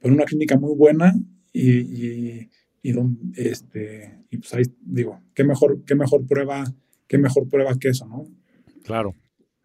pero una clínica muy buena y, y, donde, este, y pues ahí digo, qué mejor, qué mejor prueba, qué mejor prueba que eso, ¿no? Claro.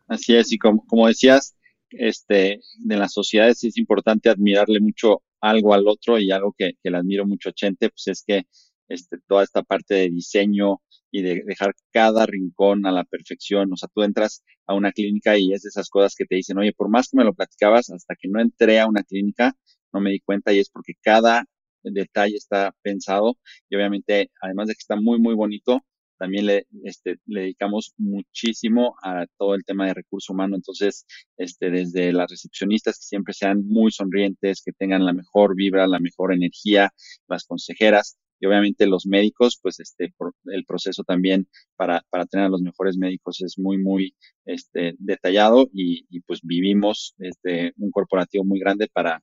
Así es, y como, como decías, este, de las sociedades es importante admirarle mucho algo al otro y algo que, que le admiro mucho a Chente, pues es que este, toda esta parte de diseño y de dejar cada rincón a la perfección. O sea, tú entras a una clínica y es de esas cosas que te dicen, oye, por más que me lo platicabas, hasta que no entré a una clínica, no me di cuenta y es porque cada detalle está pensado y obviamente, además de que está muy, muy bonito, también le, este, le dedicamos muchísimo a todo el tema de recurso humano. Entonces, este, desde las recepcionistas que siempre sean muy sonrientes, que tengan la mejor vibra, la mejor energía, las consejeras, y obviamente los médicos, pues este, el proceso también para, para tener a los mejores médicos es muy, muy este, detallado y, y pues vivimos este, un corporativo muy grande para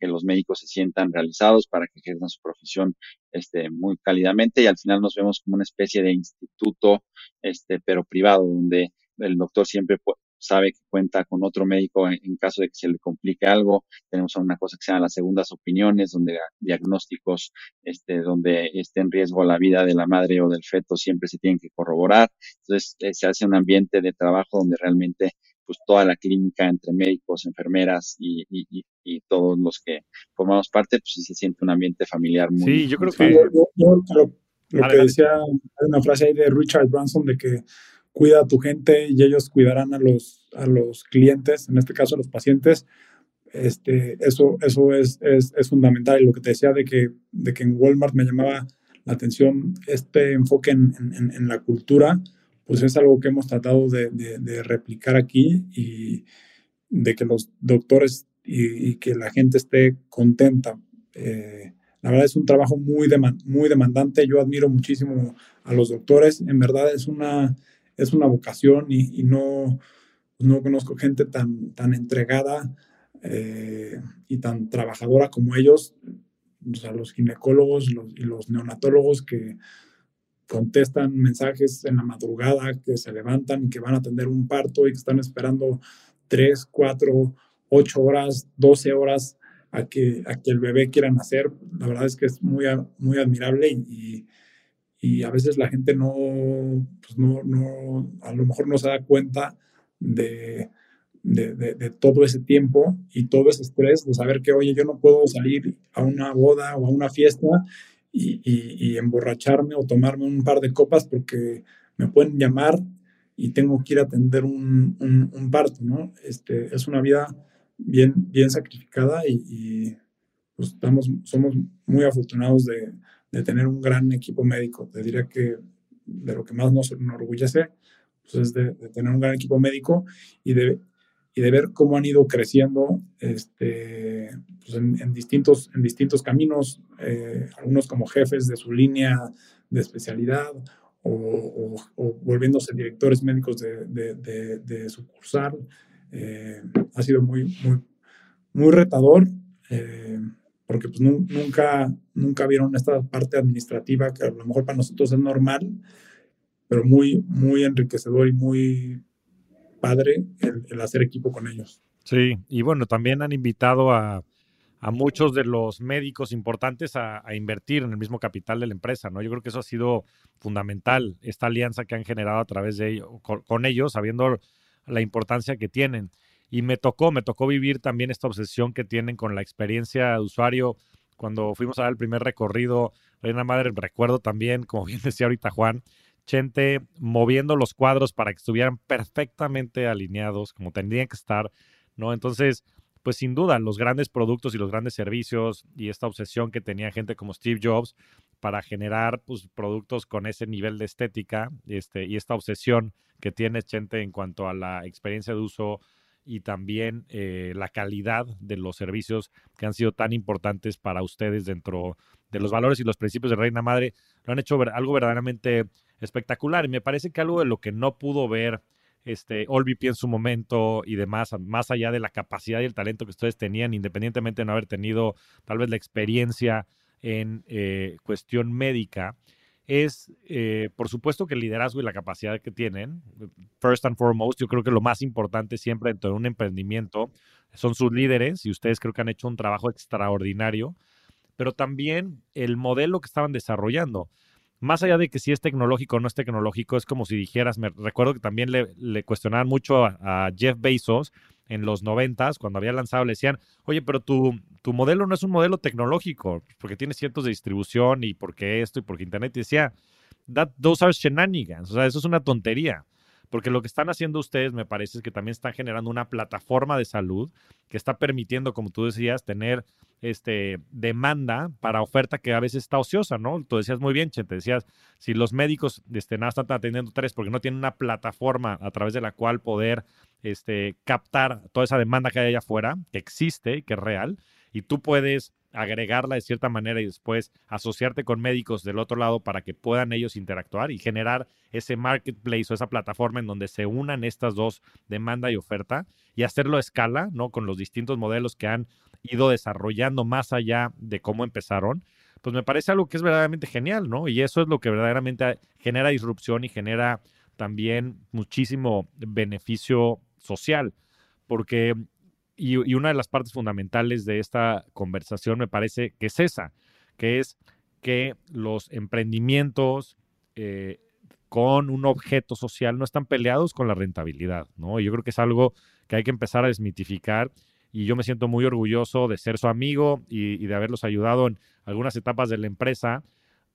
que los médicos se sientan realizados, para que ejerzan su profesión este, muy cálidamente y al final nos vemos como una especie de instituto, este, pero privado, donde el doctor siempre sabe que cuenta con otro médico en, caso de que se le complique algo. Tenemos una cosa que se llama las segundas opiniones, donde diagnósticos este, donde esté en riesgo la vida de la madre o del feto siempre se tienen que corroborar. Entonces, eh, se hace un ambiente de trabajo donde realmente pues toda la clínica entre médicos, enfermeras y, y, todos los que formamos parte, pues sí se siente un ambiente familiar muy... Sí, yo creo que... lo, que decía, hay una frase ahí de Richard Branson de que cuida a tu gente y ellos cuidarán a los, a los clientes, en este caso a los pacientes. Este, eso eso es, es, es, fundamental. Y lo que te decía de que, de que en Walmart me llamaba la atención este enfoque en, en, en la cultura, pues es algo que hemos tratado de, replicar aquí y de que los doctores y, que la gente esté contenta. Eh, la verdad es un trabajo muy, muy demandante. Yo admiro muchísimo a los doctores. En verdad es una, es una vocación y, no, no conozco gente tan, tan entregada eh, y tan trabajadora como ellos. O sea, los ginecólogos y los neonatólogos que contestan mensajes en la madrugada, que se levantan y que van a atender un parto y que están esperando 3, 4, 8 horas, 12 horas a que, a que el bebé quiera nacer. La verdad es que es muy, muy admirable y, y a veces la gente no, pues no, no, a lo mejor no se da cuenta de, de, de, todo ese tiempo y todo ese estrés de saber que, oye, yo no puedo salir a una boda o a una fiesta y, emborracharme o tomarme un par de copas porque me pueden llamar y tengo que ir a atender un, un, parto, ¿no? Este, es una vida bien, bien sacrificada y, pues estamos, somos muy afortunados de, de, tener un gran equipo médico. Te diría que de lo que más nos enorgullece pues es de, de, tener un gran equipo médico y de, y de ver cómo han ido creciendo este, pues en, distintos, en distintos caminos, eh, algunos como jefes de su línea de especialidad o, volviéndose directores médicos de, de, de, sucursal. Eh, ha sido muy, muy, muy retador eh, porque pues, nunca, nunca vieron esta parte administrativa que a lo mejor para nosotros es normal, pero muy, muy enriquecedor y muy padre el, hacer equipo con ellos. Sí, y bueno, también han invitado a, muchos de los médicos importantes a, invertir en el mismo capital de la empresa, ¿no? Yo creo que eso ha sido fundamental, esta alianza que han generado a través de ellos, con, ellos, sabiendo la importancia que tienen. Y me tocó, me tocó vivir también esta obsesión que tienen con la experiencia de usuario. Cuando fuimos a dar el primer recorrido, Reina Madre, recuerdo también, como bien decía ahorita Juan, gente moviendo los cuadros para que estuvieran perfectamente alineados como tendrían que estar, ¿no? Entonces, pues sin duda, los grandes productos y los grandes servicios y esta obsesión que tenía gente como Steve Jobs para generar pues, productos con ese nivel de estética este, y esta obsesión que tiene gente en cuanto a la experiencia de uso y también eh, la calidad de los servicios que han sido tan importantes para ustedes dentro de los valores y los principios de Reina Madre, lo han hecho algo verdaderamente espectacular. Y me parece que algo de lo que no pudo ver este, Olvip en su momento y demás, más allá de la capacidad y el talento que ustedes tenían, independientemente de no haber tenido tal vez la experiencia en eh, cuestión médica, es, eh, por supuesto, que el liderazgo y la capacidad que tienen, first and foremost, yo creo que lo más importante siempre dentro de un emprendimiento son sus líderes y ustedes creo que han hecho un trabajo extraordinario, pero también el modelo que estaban desarrollando más allá de que si es tecnológico o no es tecnológico, es como si dijeras, me recuerdo que también le, cuestionaban mucho a, Jeff Bezos en los noventas, cuando había lanzado, le decían, oye, pero tu, modelo no es un modelo tecnológico, porque tiene cientos de distribución y porque esto y porque Internet. Y decía, those are shenanigans, o sea, eso es una tontería. Porque lo que están haciendo ustedes, me parece, es que también están generando una plataforma de salud que está permitiendo, como tú decías, tener este, demanda para oferta que a veces está ociosa, ¿no? Tú decías muy bien, Che, te decías, si los médicos este, nada están atendiendo tres porque no tienen una plataforma a través de la cual poder este, captar toda esa demanda que hay allá afuera, que existe que es real, y tú puedes agregarla de cierta manera y después asociarte con médicos del otro lado para que puedan ellos interactuar y generar ese marketplace o esa plataforma en donde se unan estas dos, demanda y oferta, y hacerlo a escala, ¿no? Con los distintos modelos que han ido desarrollando más allá de cómo empezaron, pues me parece algo que es verdaderamente genial, ¿no? Y eso es lo que verdaderamente genera disrupción y genera también muchísimo beneficio social, porque, y, una de las partes fundamentales de esta conversación me parece que es esa, que es que los emprendimientos eh, con un objeto social no están peleados con la rentabilidad, ¿no? Yo creo que es algo que hay que empezar a desmitificar y yo me siento muy orgulloso de ser su amigo y, de haberlos ayudado en algunas etapas de la empresa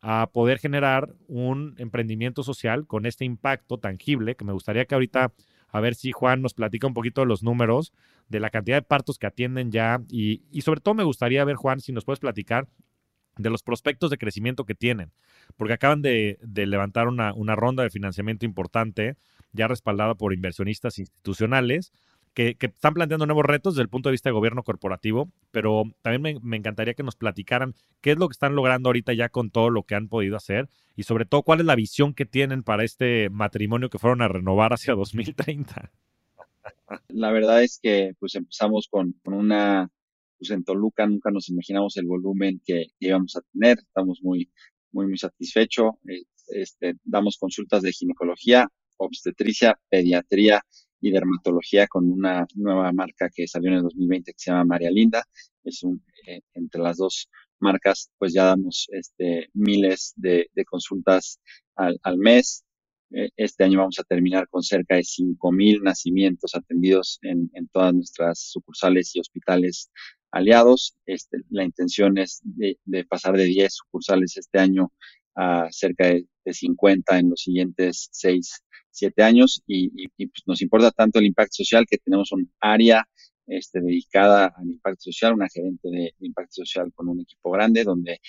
a poder generar un emprendimiento social con este impacto tangible, que me gustaría que ahorita, a ver si Juan nos platica un poquito de los números, de la cantidad de partos que atienden ya, y, sobre todo me gustaría ver, Juan, si nos puedes platicar de los prospectos de crecimiento que tienen, porque acaban de, levantar una, una ronda de financiamiento importante, ya respaldada por inversionistas institucionales, que, están planteando nuevos retos desde el punto de vista de gobierno corporativo, pero también me, encantaría que nos platicaran qué es lo que están logrando ahorita ya con todo lo que han podido hacer y sobre todo cuál es la visión que tienen para este matrimonio que fueron a renovar hacia 2030. La verdad es que pues empezamos con, una, pues en Toluca nunca nos imaginamos el volumen que, íbamos a tener, estamos muy, muy, muy satisfechos, este, damos consultas de ginecología, obstetricia, pediatría, y dermatología con una nueva marca que salió en el 2020 que se llama María Linda. Es un, eh, entre las dos marcas, pues ya damos este, miles de, consultas al, mes. Eh, este año vamos a terminar con cerca de 5.000 nacimientos atendidos en, en, todas nuestras sucursales y hospitales aliados. Este, la intención es de pasar de 10 sucursales este año a cerca de, 50 en los siguientes 6 siete años y, pues nos importa tanto el impacto social que tenemos un área este, dedicada al impacto social, una gerente de, impacto social con un equipo grande donde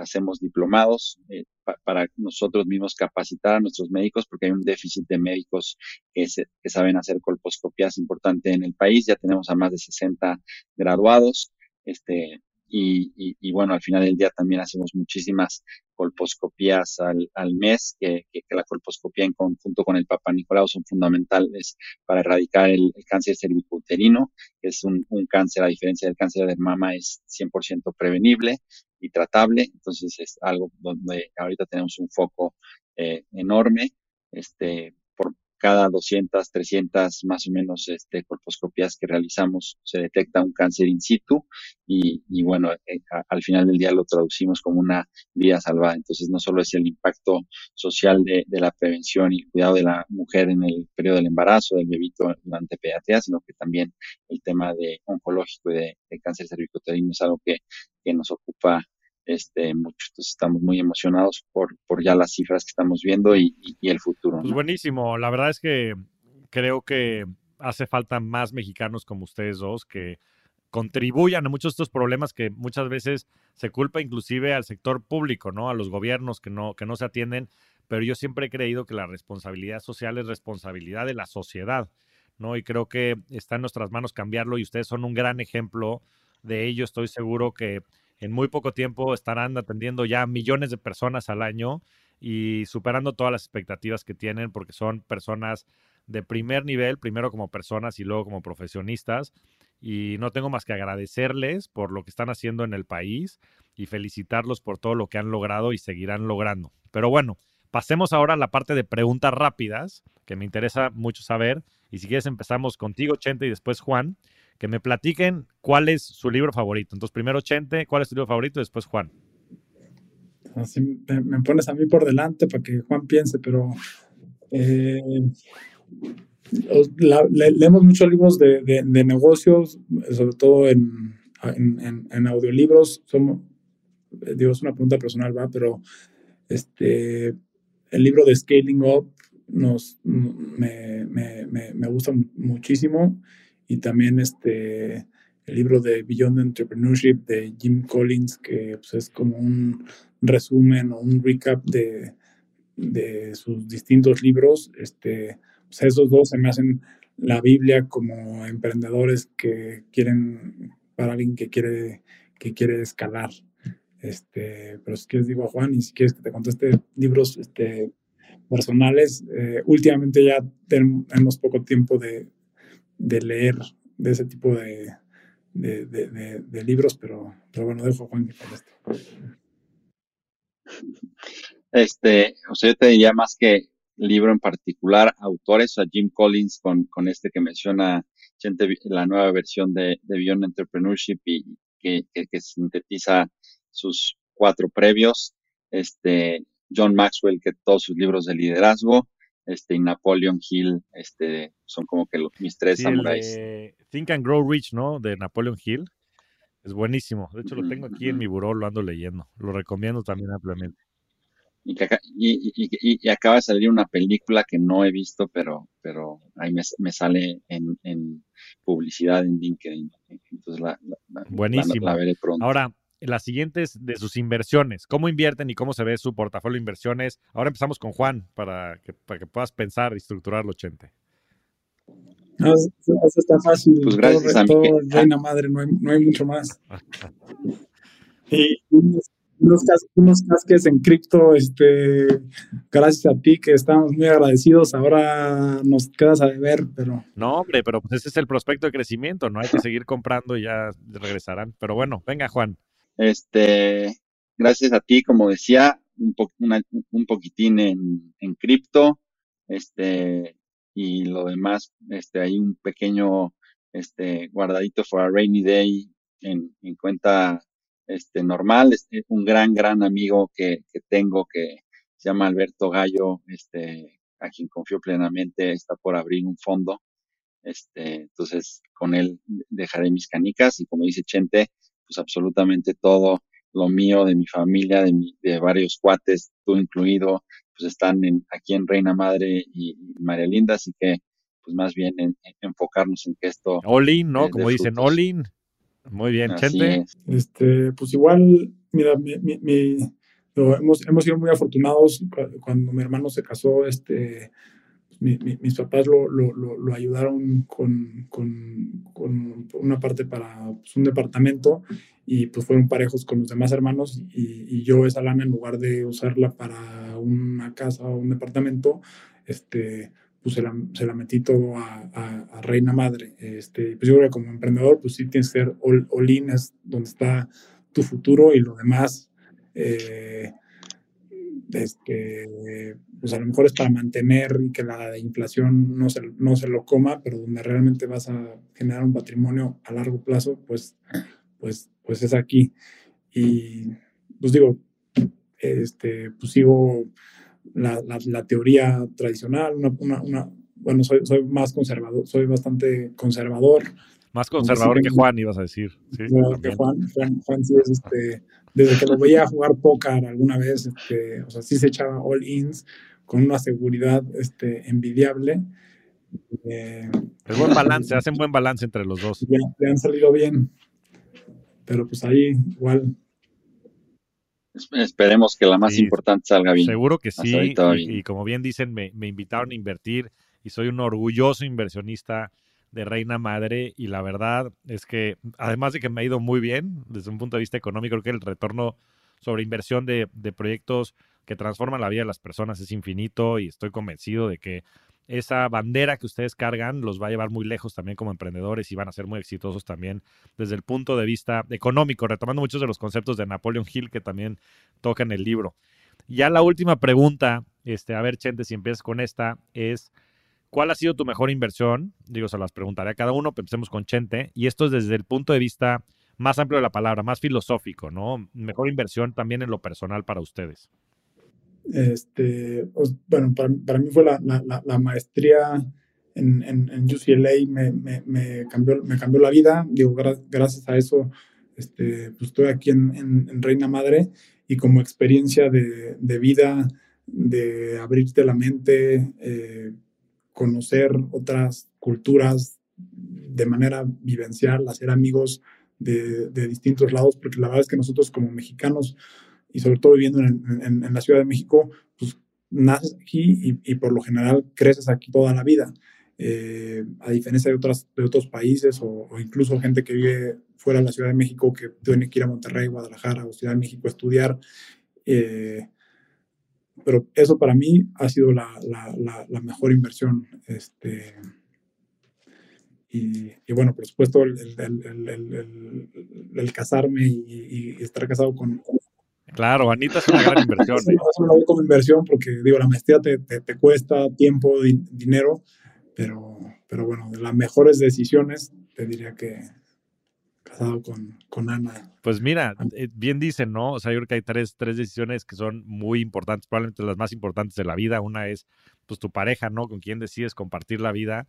hacemos diplomados eh, para nosotros mismos capacitar a nuestros médicos porque hay un déficit de médicos que, que saben hacer colposcopias importante en el país. Ya tenemos a más de 60 graduados. Este, y, bueno, al final del día también hacemos muchísimas colposcopías al, al mes, que, que, la colposcopía en conjunto con el Papa Nicolau son fundamentales para erradicar el, cáncer cervicouterino, que es un, un, cáncer, a diferencia del cáncer de mama, es 100% prevenible y tratable. Entonces es algo donde ahorita tenemos un foco eh, enorme. Este, cada 200, 300 más o menos este, colposcopías que realizamos se detecta un cáncer in situ y, bueno, eh, al final del día lo traducimos como una vida salvada. Entonces no solo es el impacto social de, la prevención y el cuidado de la mujer en el periodo del embarazo, del bebito durante pediatría, sino que también el tema de oncológico y de, cáncer cervicuterino es algo que, que nos ocupa este, mucho. Entonces estamos muy emocionados por, por ya las cifras que estamos viendo y, el futuro. Pues buenísimo. La verdad es que creo que hace falta más mexicanos como ustedes dos que contribuyan a muchos de estos problemas que muchas veces se culpa inclusive al sector público, ¿no? A los gobiernos que no, que no se atienden, pero yo siempre he creído que la responsabilidad social es responsabilidad de la sociedad, ¿no? Y creo que está en nuestras manos cambiarlo y ustedes son un gran ejemplo de ello. Estoy seguro que en muy poco tiempo estarán atendiendo ya millones de personas al año y superando todas las expectativas que tienen porque son personas de primer nivel, primero como personas y luego como profesionistas. Y no tengo más que agradecerles por lo que están haciendo en el país y felicitarlos por todo lo que han logrado y seguirán logrando. Pero bueno, pasemos ahora a la parte de preguntas rápidas, que me interesa mucho saber. Y si quieres empezamos contigo, Chente, y después Juan que me platiquen cuál es su libro favorito. Entonces, primero Chente, ¿cuál es tu libro favorito? Después Juan. Así me, pones a mí por delante para que Juan piense, pero eh, leemos muchos libros de, negocios, sobre todo en, en, audiolibros. Somos, digo, es una pregunta personal, ¿va? Pero este, el libro de Scaling Up nos, me, me, me gusta muchísimo y también este, el libro de Beyond Entrepreneurship de Jim Collins, que pues, es como un resumen o un recap de, de sus distintos libros. Este, pues, esos dos se me hacen la Biblia como emprendedores que quieren, para alguien que quiere, que quiere escalar. Este, pero si quieres digo a Juan y si quieres que te conteste libros este, personales, eh, últimamente ya tenemos poco tiempo de, de, leer de ese tipo de, de, de, libros, pero, pero bueno, dejo a Juan que conteste. Este, o sea, yo te diría más que libro en particular, autores, a Jim Collins con, con este que menciona la nueva versión de, de Beyond Entrepreneurship y que, que, sintetiza sus cuatro previos, este, John Maxwell, que todos sus libros de liderazgo, este, y Napoleon Hill, este, son como que los, mis tres samuráis. Think and Grow Rich, ¿no? De Napoleon Hill. Es buenísimo. De hecho, lo tengo aquí en mi buró, lo ando leyendo. Lo recomiendo también ampliamente. Y, y, acaba de salir una película que no he visto, pero, pero ahí me, sale en, en, publicidad en LinkedIn. Entonces la, Buenísimo. veré pronto. Ahora, las siguientes de sus inversiones. ¿Cómo invierten y cómo se ve su portafolio de inversiones? Ahora empezamos con Juan para que, para que puedas pensar y estructurarlo, Chente. eso, está fácil. Pues gracias a mí. Reina madre, no hay, no hay mucho más. y unos, unos casques en cripto, este, gracias a ti que estamos muy agradecidos. Ahora nos quedas a deber, pero. No, hombre, pero pues ese es el prospecto de crecimiento, ¿no? Hay que seguir comprando y ya regresarán. Pero bueno, venga, Juan. Este, gracias a ti, como decía, un, un poquitín en, en cripto, este, y lo demás, este, hay un pequeño, este, guardadito for a rainy day en, en cuenta, este, normal, este, un gran, gran amigo que, que tengo que se llama Alberto Gallo, este, a quien confío plenamente, está por abrir un fondo, este, entonces con él dejaré mis canicas y como dice Chente, pues absolutamente todo lo mío, de mi familia, de, de varios cuates, tú incluido, pues están en, aquí en Reina Madre y, María Linda, así que pues más bien en, enfocarnos en que esto... Olin, ¿no? Como dicen, Olin. Muy bien, Chente. Este, pues igual, mira, mi, mi, hemos, hemos sido muy afortunados cuando mi hermano se casó, este, mis papás lo, ayudaron con, una parte para pues, un departamento y pues fueron parejos con los demás hermanos y, yo esa lana en lugar de usarla para una casa o un departamento, este, pues se la, metí todo a, a, Reina Madre. Este, pues yo creo que como emprendedor, pues sí tienes que ser all, in, es donde está tu futuro y lo demás. Eh, este, pues a lo mejor es para mantener y que la inflación no se, no se lo coma, pero donde realmente vas a generar un patrimonio a largo plazo, pues, pues, pues es aquí. Y pues digo, este, pues sigo la, la, teoría tradicional, una, una, bueno, soy, soy más conservador, soy bastante conservador. Más conservador que Juan, ibas a decir. Sí, que Juan, Juan, sí es este, desde que lo veía jugar póker alguna vez, este, o sea, sí se echaba all-ins con una seguridad este, envidiable. Eh, es buen balance, hacen buen balance entre los dos. Le, han salido bien, pero pues ahí igual. Esperemos que la más importante salga bien. Seguro que sí. Y, como bien dicen, me, me invitaron a invertir y soy un orgulloso inversionista de Reina Madre y la verdad es que además de que me ha ido muy bien desde un punto de vista económico, creo que el retorno sobre inversión de, proyectos que transforman la vida de las personas es infinito y estoy convencido de que esa bandera que ustedes cargan los va a llevar muy lejos también como emprendedores y van a ser muy exitosos también desde el punto de vista económico, retomando muchos de los conceptos de Napoleon Hill que también toca en el libro. Ya la última pregunta, este, a ver, Chente, si empiezas con esta, es ¿Cuál ha sido tu mejor inversión? Digo, se las preguntaré a cada uno, pensemos con Chente. Y esto es desde el punto de vista más amplio de la palabra, más filosófico, ¿no? Mejor inversión también en lo personal para ustedes. Este, pues, bueno, para, mí fue la, maestría en, en, UCLA, me, cambió, me cambió la vida. Digo, gracias a eso este, pues estoy aquí en, Reina Madre y como experiencia de, vida, de abrirte la mente, eh, conocer otras culturas de manera vivencial, hacer amigos de, distintos lados, porque la verdad es que nosotros como mexicanos, y sobre todo viviendo en, la Ciudad de México, pues naces aquí y, por lo general creces aquí toda la vida. eh, a diferencia de, otras, de otros países o, incluso gente que vive fuera de la Ciudad de México que tiene que ir a Monterrey, Guadalajara o Ciudad de México a estudiar. Eh, pero eso para mí ha sido la, la, la, mejor inversión. Este, y, y, bueno, por supuesto, el, el, el, el casarme y, y, estar casado con... Claro, Anita es una gran inversión. ¿eh? Eso lo veo como inversión porque, digo, la maestría te, te, te cuesta tiempo, dinero, pero, pero bueno, de las mejores decisiones, te diría que, casado con, con Ana. Pues mira, eh, bien dicen, ¿no? O sea, yo creo que hay tres, tres decisiones que son muy importantes, probablemente las más importantes de la vida. Una es, pues, tu pareja, ¿no? Con quien decides compartir la vida.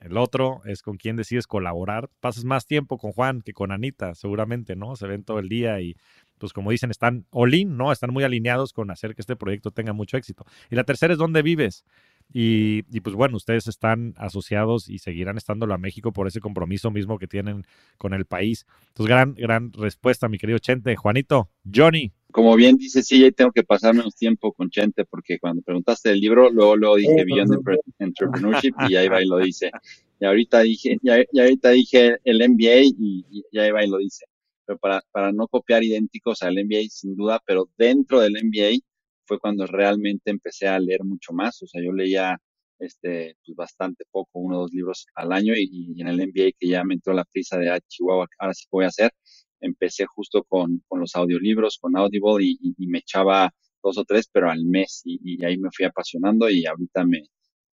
El otro es con quien decides colaborar. Pasas más tiempo con Juan que con Anita, seguramente, ¿no? Se ven todo el día y, pues como dicen, están all in, ¿no? Están muy alineados con hacer que este proyecto tenga mucho éxito. Y la tercera es dónde vives. Y, pues bueno, ustedes están asociados y seguirán estando a México por ese compromiso mismo que tienen con el país. Entonces, gran, gran respuesta, mi querido Chente. Juanito, Johnny. Como bien dice, sí, tengo que pasar menos tiempo con Chente, porque cuando preguntaste el libro, luego, luego dije oh, Beyond Entrepreneurship y ahí va y lo dice. Y ahorita dije, ya, ahorita dije el MBA y, y ahí va y lo dice. Pero para, para no copiar idénticos al MBA, sin duda, pero dentro del MBA fue cuando realmente empecé a leer mucho más. O sea, yo leía este, pues bastante poco, uno o dos libros al año y, en el MBA que ya me entró la prisa de ah, Chihuahua, ahora sí voy a hacer, empecé justo con, con los audiolibros, con Audible y, me echaba dos o tres, pero al mes y, ahí me fui apasionando y ahorita me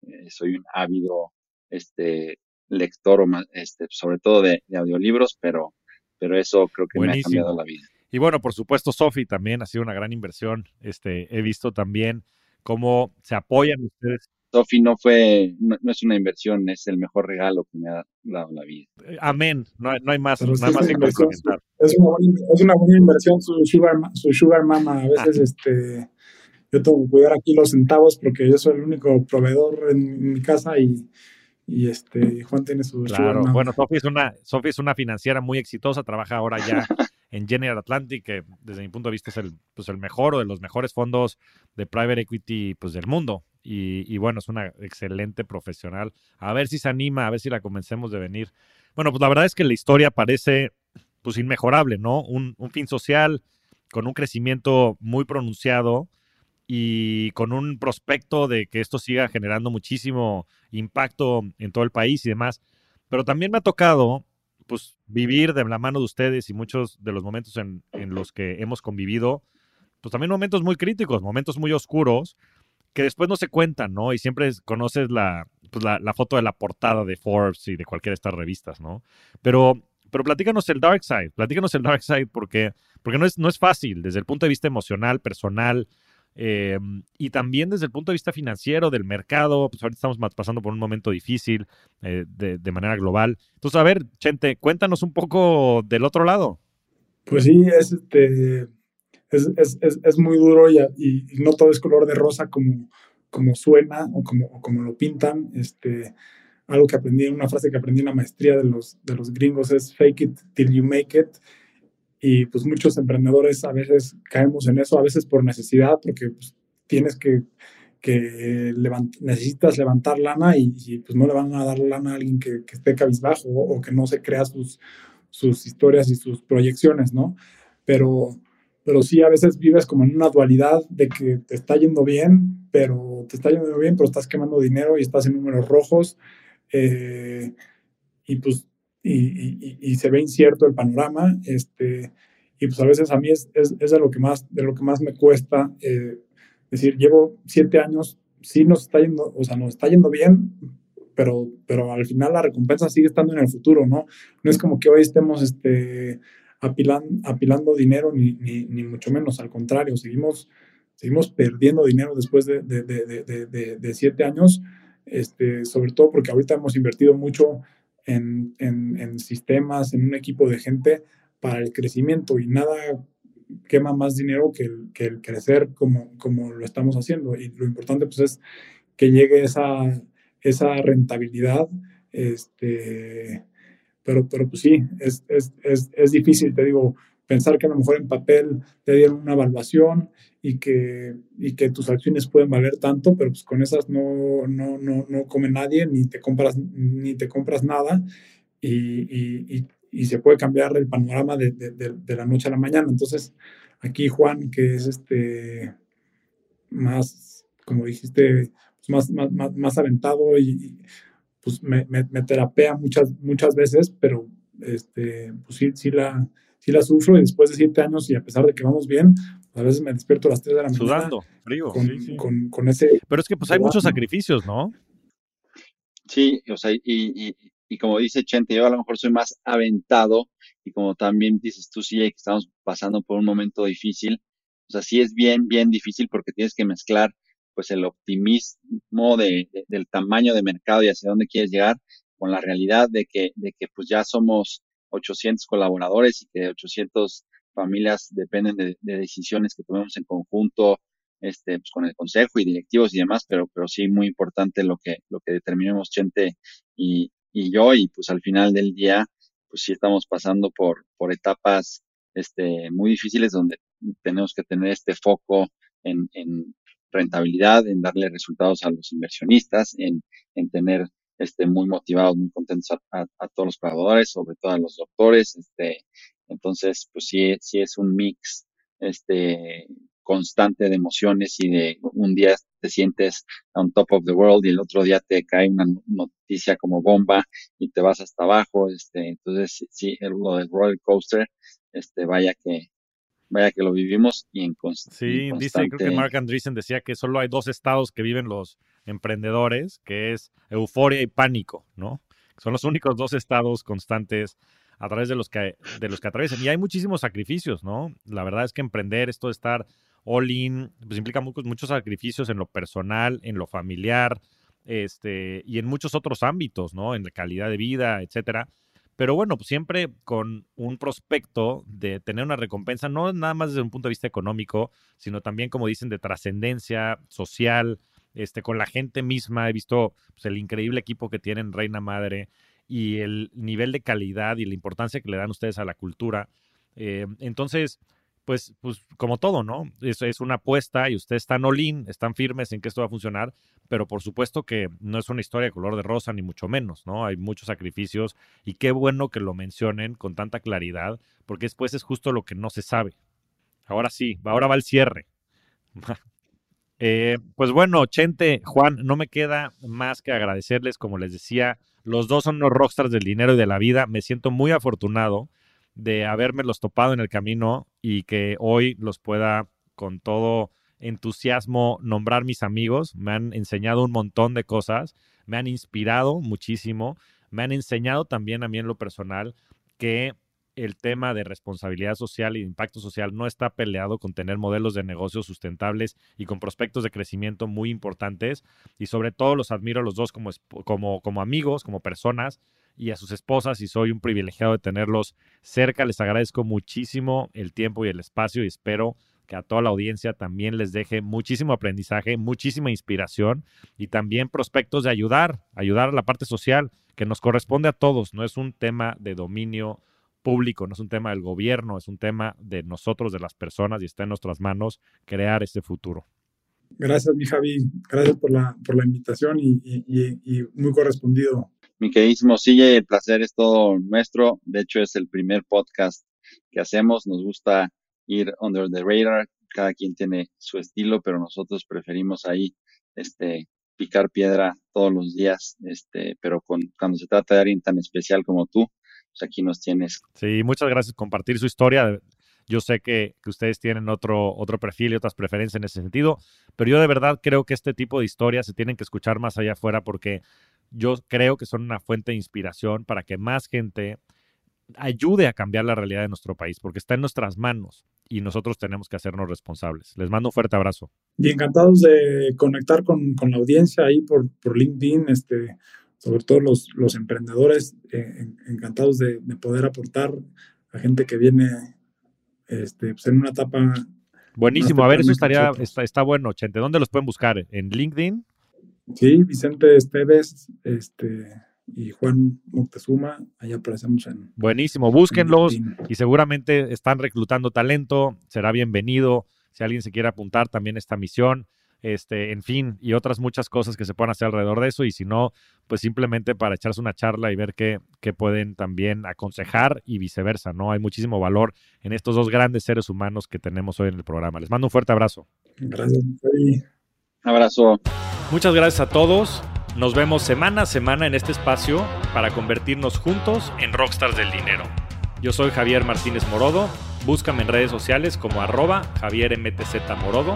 eh, soy un ávido este, lector, este, sobre todo de, audiolibros, pero, pero eso creo que me ha cambiado la vida. Y bueno, por supuesto, Sofi también ha sido una gran inversión. Este, he visto también cómo se apoyan ustedes. Sofi no fue, no, es una inversión, es el mejor regalo que me ha dado la vida. Eh, amén. No, no hay más, no hay más que comentar. Es una, buena, es una buena inversión su sugar, su sugar mama. A veces, este, yo tengo que cuidar aquí los centavos porque yo soy el único proveedor en mi casa y, y este Juan tiene su claro bueno Sofi es una Sofi es una financiera muy exitosa trabaja ahora ya en General Atlantic, que desde mi punto de vista es el, pues el mejor o de los mejores fondos de private equity pues, del mundo. Y, bueno, es una excelente profesional. A ver si se anima, a ver si la convencemos de venir. Bueno, pues la verdad es que la historia parece pues inmejorable, ¿no? Un, un fin social con un crecimiento muy pronunciado y con un prospecto de que esto siga generando muchísimo impacto en todo el país y demás. Pero también me ha tocado pues vivir de la mano de ustedes y muchos de los momentos en, los que hemos convivido, pues también momentos muy críticos, momentos muy oscuros, que después no se cuentan, ¿no? Y siempre conoces pues la, la, foto de la portada de Forbes y de cualquiera de estas revistas, ¿no? Pero, pero platícanos el dark side, platícanos el dark side porque, porque no, es, no es fácil desde el punto de vista emocional, personal, eh, y también desde el punto de vista financiero, del mercado, pues ahorita estamos pasando por un momento difícil eh, de, manera global. Entonces, a ver, Chente, cuéntanos un poco del otro lado. Pues sí, es, este, es, muy duro y, y, no todo es color de rosa como, como suena o como, como lo pintan. Este, algo que aprendí, una frase que aprendí en la maestría de los, de los gringos es fake it till you make it. Y pues muchos emprendedores a veces caemos en eso, a veces por necesidad, porque pues, tienes que, que necesitas levantar lana y, pues no le van a dar lana a alguien que, que esté cabizbajo o, que no se crea sus, sus historias y sus proyecciones, ¿no? Pero, pero sí a veces vives como en una dualidad de que te está yendo bien, pero te está yendo bien, pero estás quemando dinero y estás en números rojos. Eh, y pues y, y, se ve incierto el panorama, este, y pues a veces a mí es, es, es de, lo que más, de lo que más me cuesta, eh, decir, llevo siete años, sí nos está yendo, o sea, nos está yendo bien, pero, pero al final la recompensa sigue estando en el futuro, ¿no? No es como que hoy estemos este, apilando, apilando dinero, ni, ni, ni mucho menos, al contrario, seguimos, seguimos perdiendo dinero después de, de, de, de siete años, este, sobre todo porque ahorita hemos invertido mucho en, en, sistemas, en un equipo de gente para el crecimiento y nada quema más dinero que el, que el crecer como, como lo estamos haciendo. Y lo importante pues es que llegue esa, esa rentabilidad. Este, pero, pero pues sí, es, es, es, es difícil, te digo, pensar que a lo mejor en papel te dieron una evaluación y que, y que tus acciones pueden valer tanto, pero pues con esas no, no, no, no come nadie, ni te compras, ni te compras nada, y, y, y se puede cambiar el panorama de, de, de, la noche a la mañana. Entonces, aquí Juan, que es este más, como dijiste, pues más, más, más, más aventado y pues me, me, me, terapea muchas, muchas veces, pero este, pues sí, sí la, sí la sufro y después de siete años y a pesar de que vamos bien, a veces me despierto a las tres de la mañana. Sudando, frío. Con, con, con, ese... Pero es que pues hay muchos sacrificios, ¿no? Sí, o sea, y, y, y, como dice Chente, yo a lo mejor soy más aventado y como también dices tú, sí, que estamos pasando por un momento difícil. O sea, sí es bien, bien difícil porque tienes que mezclar pues el optimismo de, de, del tamaño de mercado y hacia dónde quieres llegar con la realidad de que, de que pues ya somos 800 colaboradores y que 800 familias dependen de, decisiones que tomemos en conjunto este, pues, con el consejo y directivos y demás, pero, pero sí muy importante lo que, lo que determinemos Chente y, y yo y pues al final del día pues sí estamos pasando por, por etapas este, muy difíciles donde tenemos que tener este foco en, en rentabilidad, en darle resultados a los inversionistas, en, en tener este, muy motivados, muy contentos a, a, todos los colaboradores, sobre todo a los doctores. Este, entonces, pues sí, sí es un mix este, constante de emociones y de un día te sientes on top of the world y el otro día te cae una noticia como bomba y te vas hasta abajo. Este, entonces, sí, lo del roller coaster, este, vaya que, vaya que lo vivimos y en, sí, dice, creo que Mark Andreessen decía que solo hay dos estados que viven los emprendedores, que es euforia y pánico, ¿no? Son los únicos dos estados constantes a través de los que, de los que atraviesan. Y hay muchísimos sacrificios, ¿no? La verdad es que emprender, esto de estar all in, pues implica muchos, muchos sacrificios en lo personal, en lo familiar, este, y en muchos otros ámbitos, ¿no? En la calidad de vida, etcétera. Pero bueno, pues siempre con un prospecto de tener una recompensa, no nada más desde un punto de vista económico, sino también, como dicen, de trascendencia social, este, con la gente misma. He visto pues, el increíble equipo que tienen Reina Madre y el nivel de calidad y la importancia que le dan ustedes a la cultura. Eh, entonces, pues, pues como todo, ¿no? Es, es una apuesta y ustedes están all in, están firmes en que esto va a funcionar, pero por supuesto que no es una historia de color de rosa, ni mucho menos, ¿no? Hay muchos sacrificios y qué bueno que lo mencionen con tanta claridad, porque después es justo lo que no se sabe. Ahora sí, ahora va el cierre. Eh, pues bueno, Chente, Juan, no me queda más que agradecerles, como les decía, los dos son unos rockstars del dinero y de la vida. Me siento muy afortunado de los topado en el camino y que hoy los pueda con todo entusiasmo nombrar mis amigos. Me han enseñado un montón de cosas, me han inspirado muchísimo, me han enseñado también a mí en lo personal que el tema de responsabilidad social y impacto social no está peleado con tener modelos de negocios sustentables y con prospectos de crecimiento muy importantes. Y sobre todo los admiro a los dos como, como, como amigos, como personas y a sus esposas y soy un privilegiado de tenerlos cerca. Les agradezco muchísimo el tiempo y el espacio y espero que a toda la audiencia también les deje muchísimo aprendizaje, muchísima inspiración y también prospectos de ayudar, ayudar a la parte social que nos corresponde a todos. No es un tema de dominio público, no es un tema del gobierno, es un tema de nosotros, de las personas y está en nuestras manos crear este futuro. Gracias, mi Javi. Gracias por la, por la invitación y, y, y muy correspondido mi queridísimo Sigue, el placer es todo nuestro. De hecho, es el primer podcast que hacemos. Nos gusta ir under the radar. Cada quien tiene su estilo, pero nosotros preferimos ahí este, picar piedra todos los días. Este, pero con, cuando se trata de alguien tan especial como tú, pues aquí nos tienes. Sí, muchas gracias por compartir su historia. Yo sé que, que, ustedes tienen otro, otro perfil y otras preferencias en ese sentido, pero yo de verdad creo que este tipo de historias se tienen que escuchar más allá afuera porque yo creo que son una fuente de inspiración para que más gente ayude a cambiar la realidad de nuestro país, porque está en nuestras manos y nosotros tenemos que hacernos responsables. Les mando un fuerte abrazo. Y encantados de conectar con, con la audiencia ahí por, por, LinkedIn, este, sobre todo los, los emprendedores, eh, encantados de, de, poder aportar a gente que viene este, pues en una etapa. Buenísimo, a ver, eso estaría, está, está bueno, Chente. ¿Dónde los pueden buscar? ¿En LinkedIn? Sí, Vicente Esteves, este, y Juan Moctezuma, ahí aparecemos en... Buenísimo, búsquenlos y seguramente están reclutando talento, será bienvenido si alguien se quiere apuntar también a esta misión este, en fin, y otras muchas cosas que se pueden hacer alrededor de eso, y si no, pues simplemente para echarse una charla y ver qué, qué pueden también aconsejar y viceversa, ¿no? Hay muchísimo valor en estos dos grandes seres humanos que tenemos hoy en el programa. Les mando un fuerte abrazo. Gracias. Abrazo. Muchas gracias a todos. Nos vemos semana a semana en este espacio para convertirnos juntos en rockstars del dinero. Yo soy Javier Martínez Morodo. Búscame en redes sociales como arroba Javier MTZ Morodo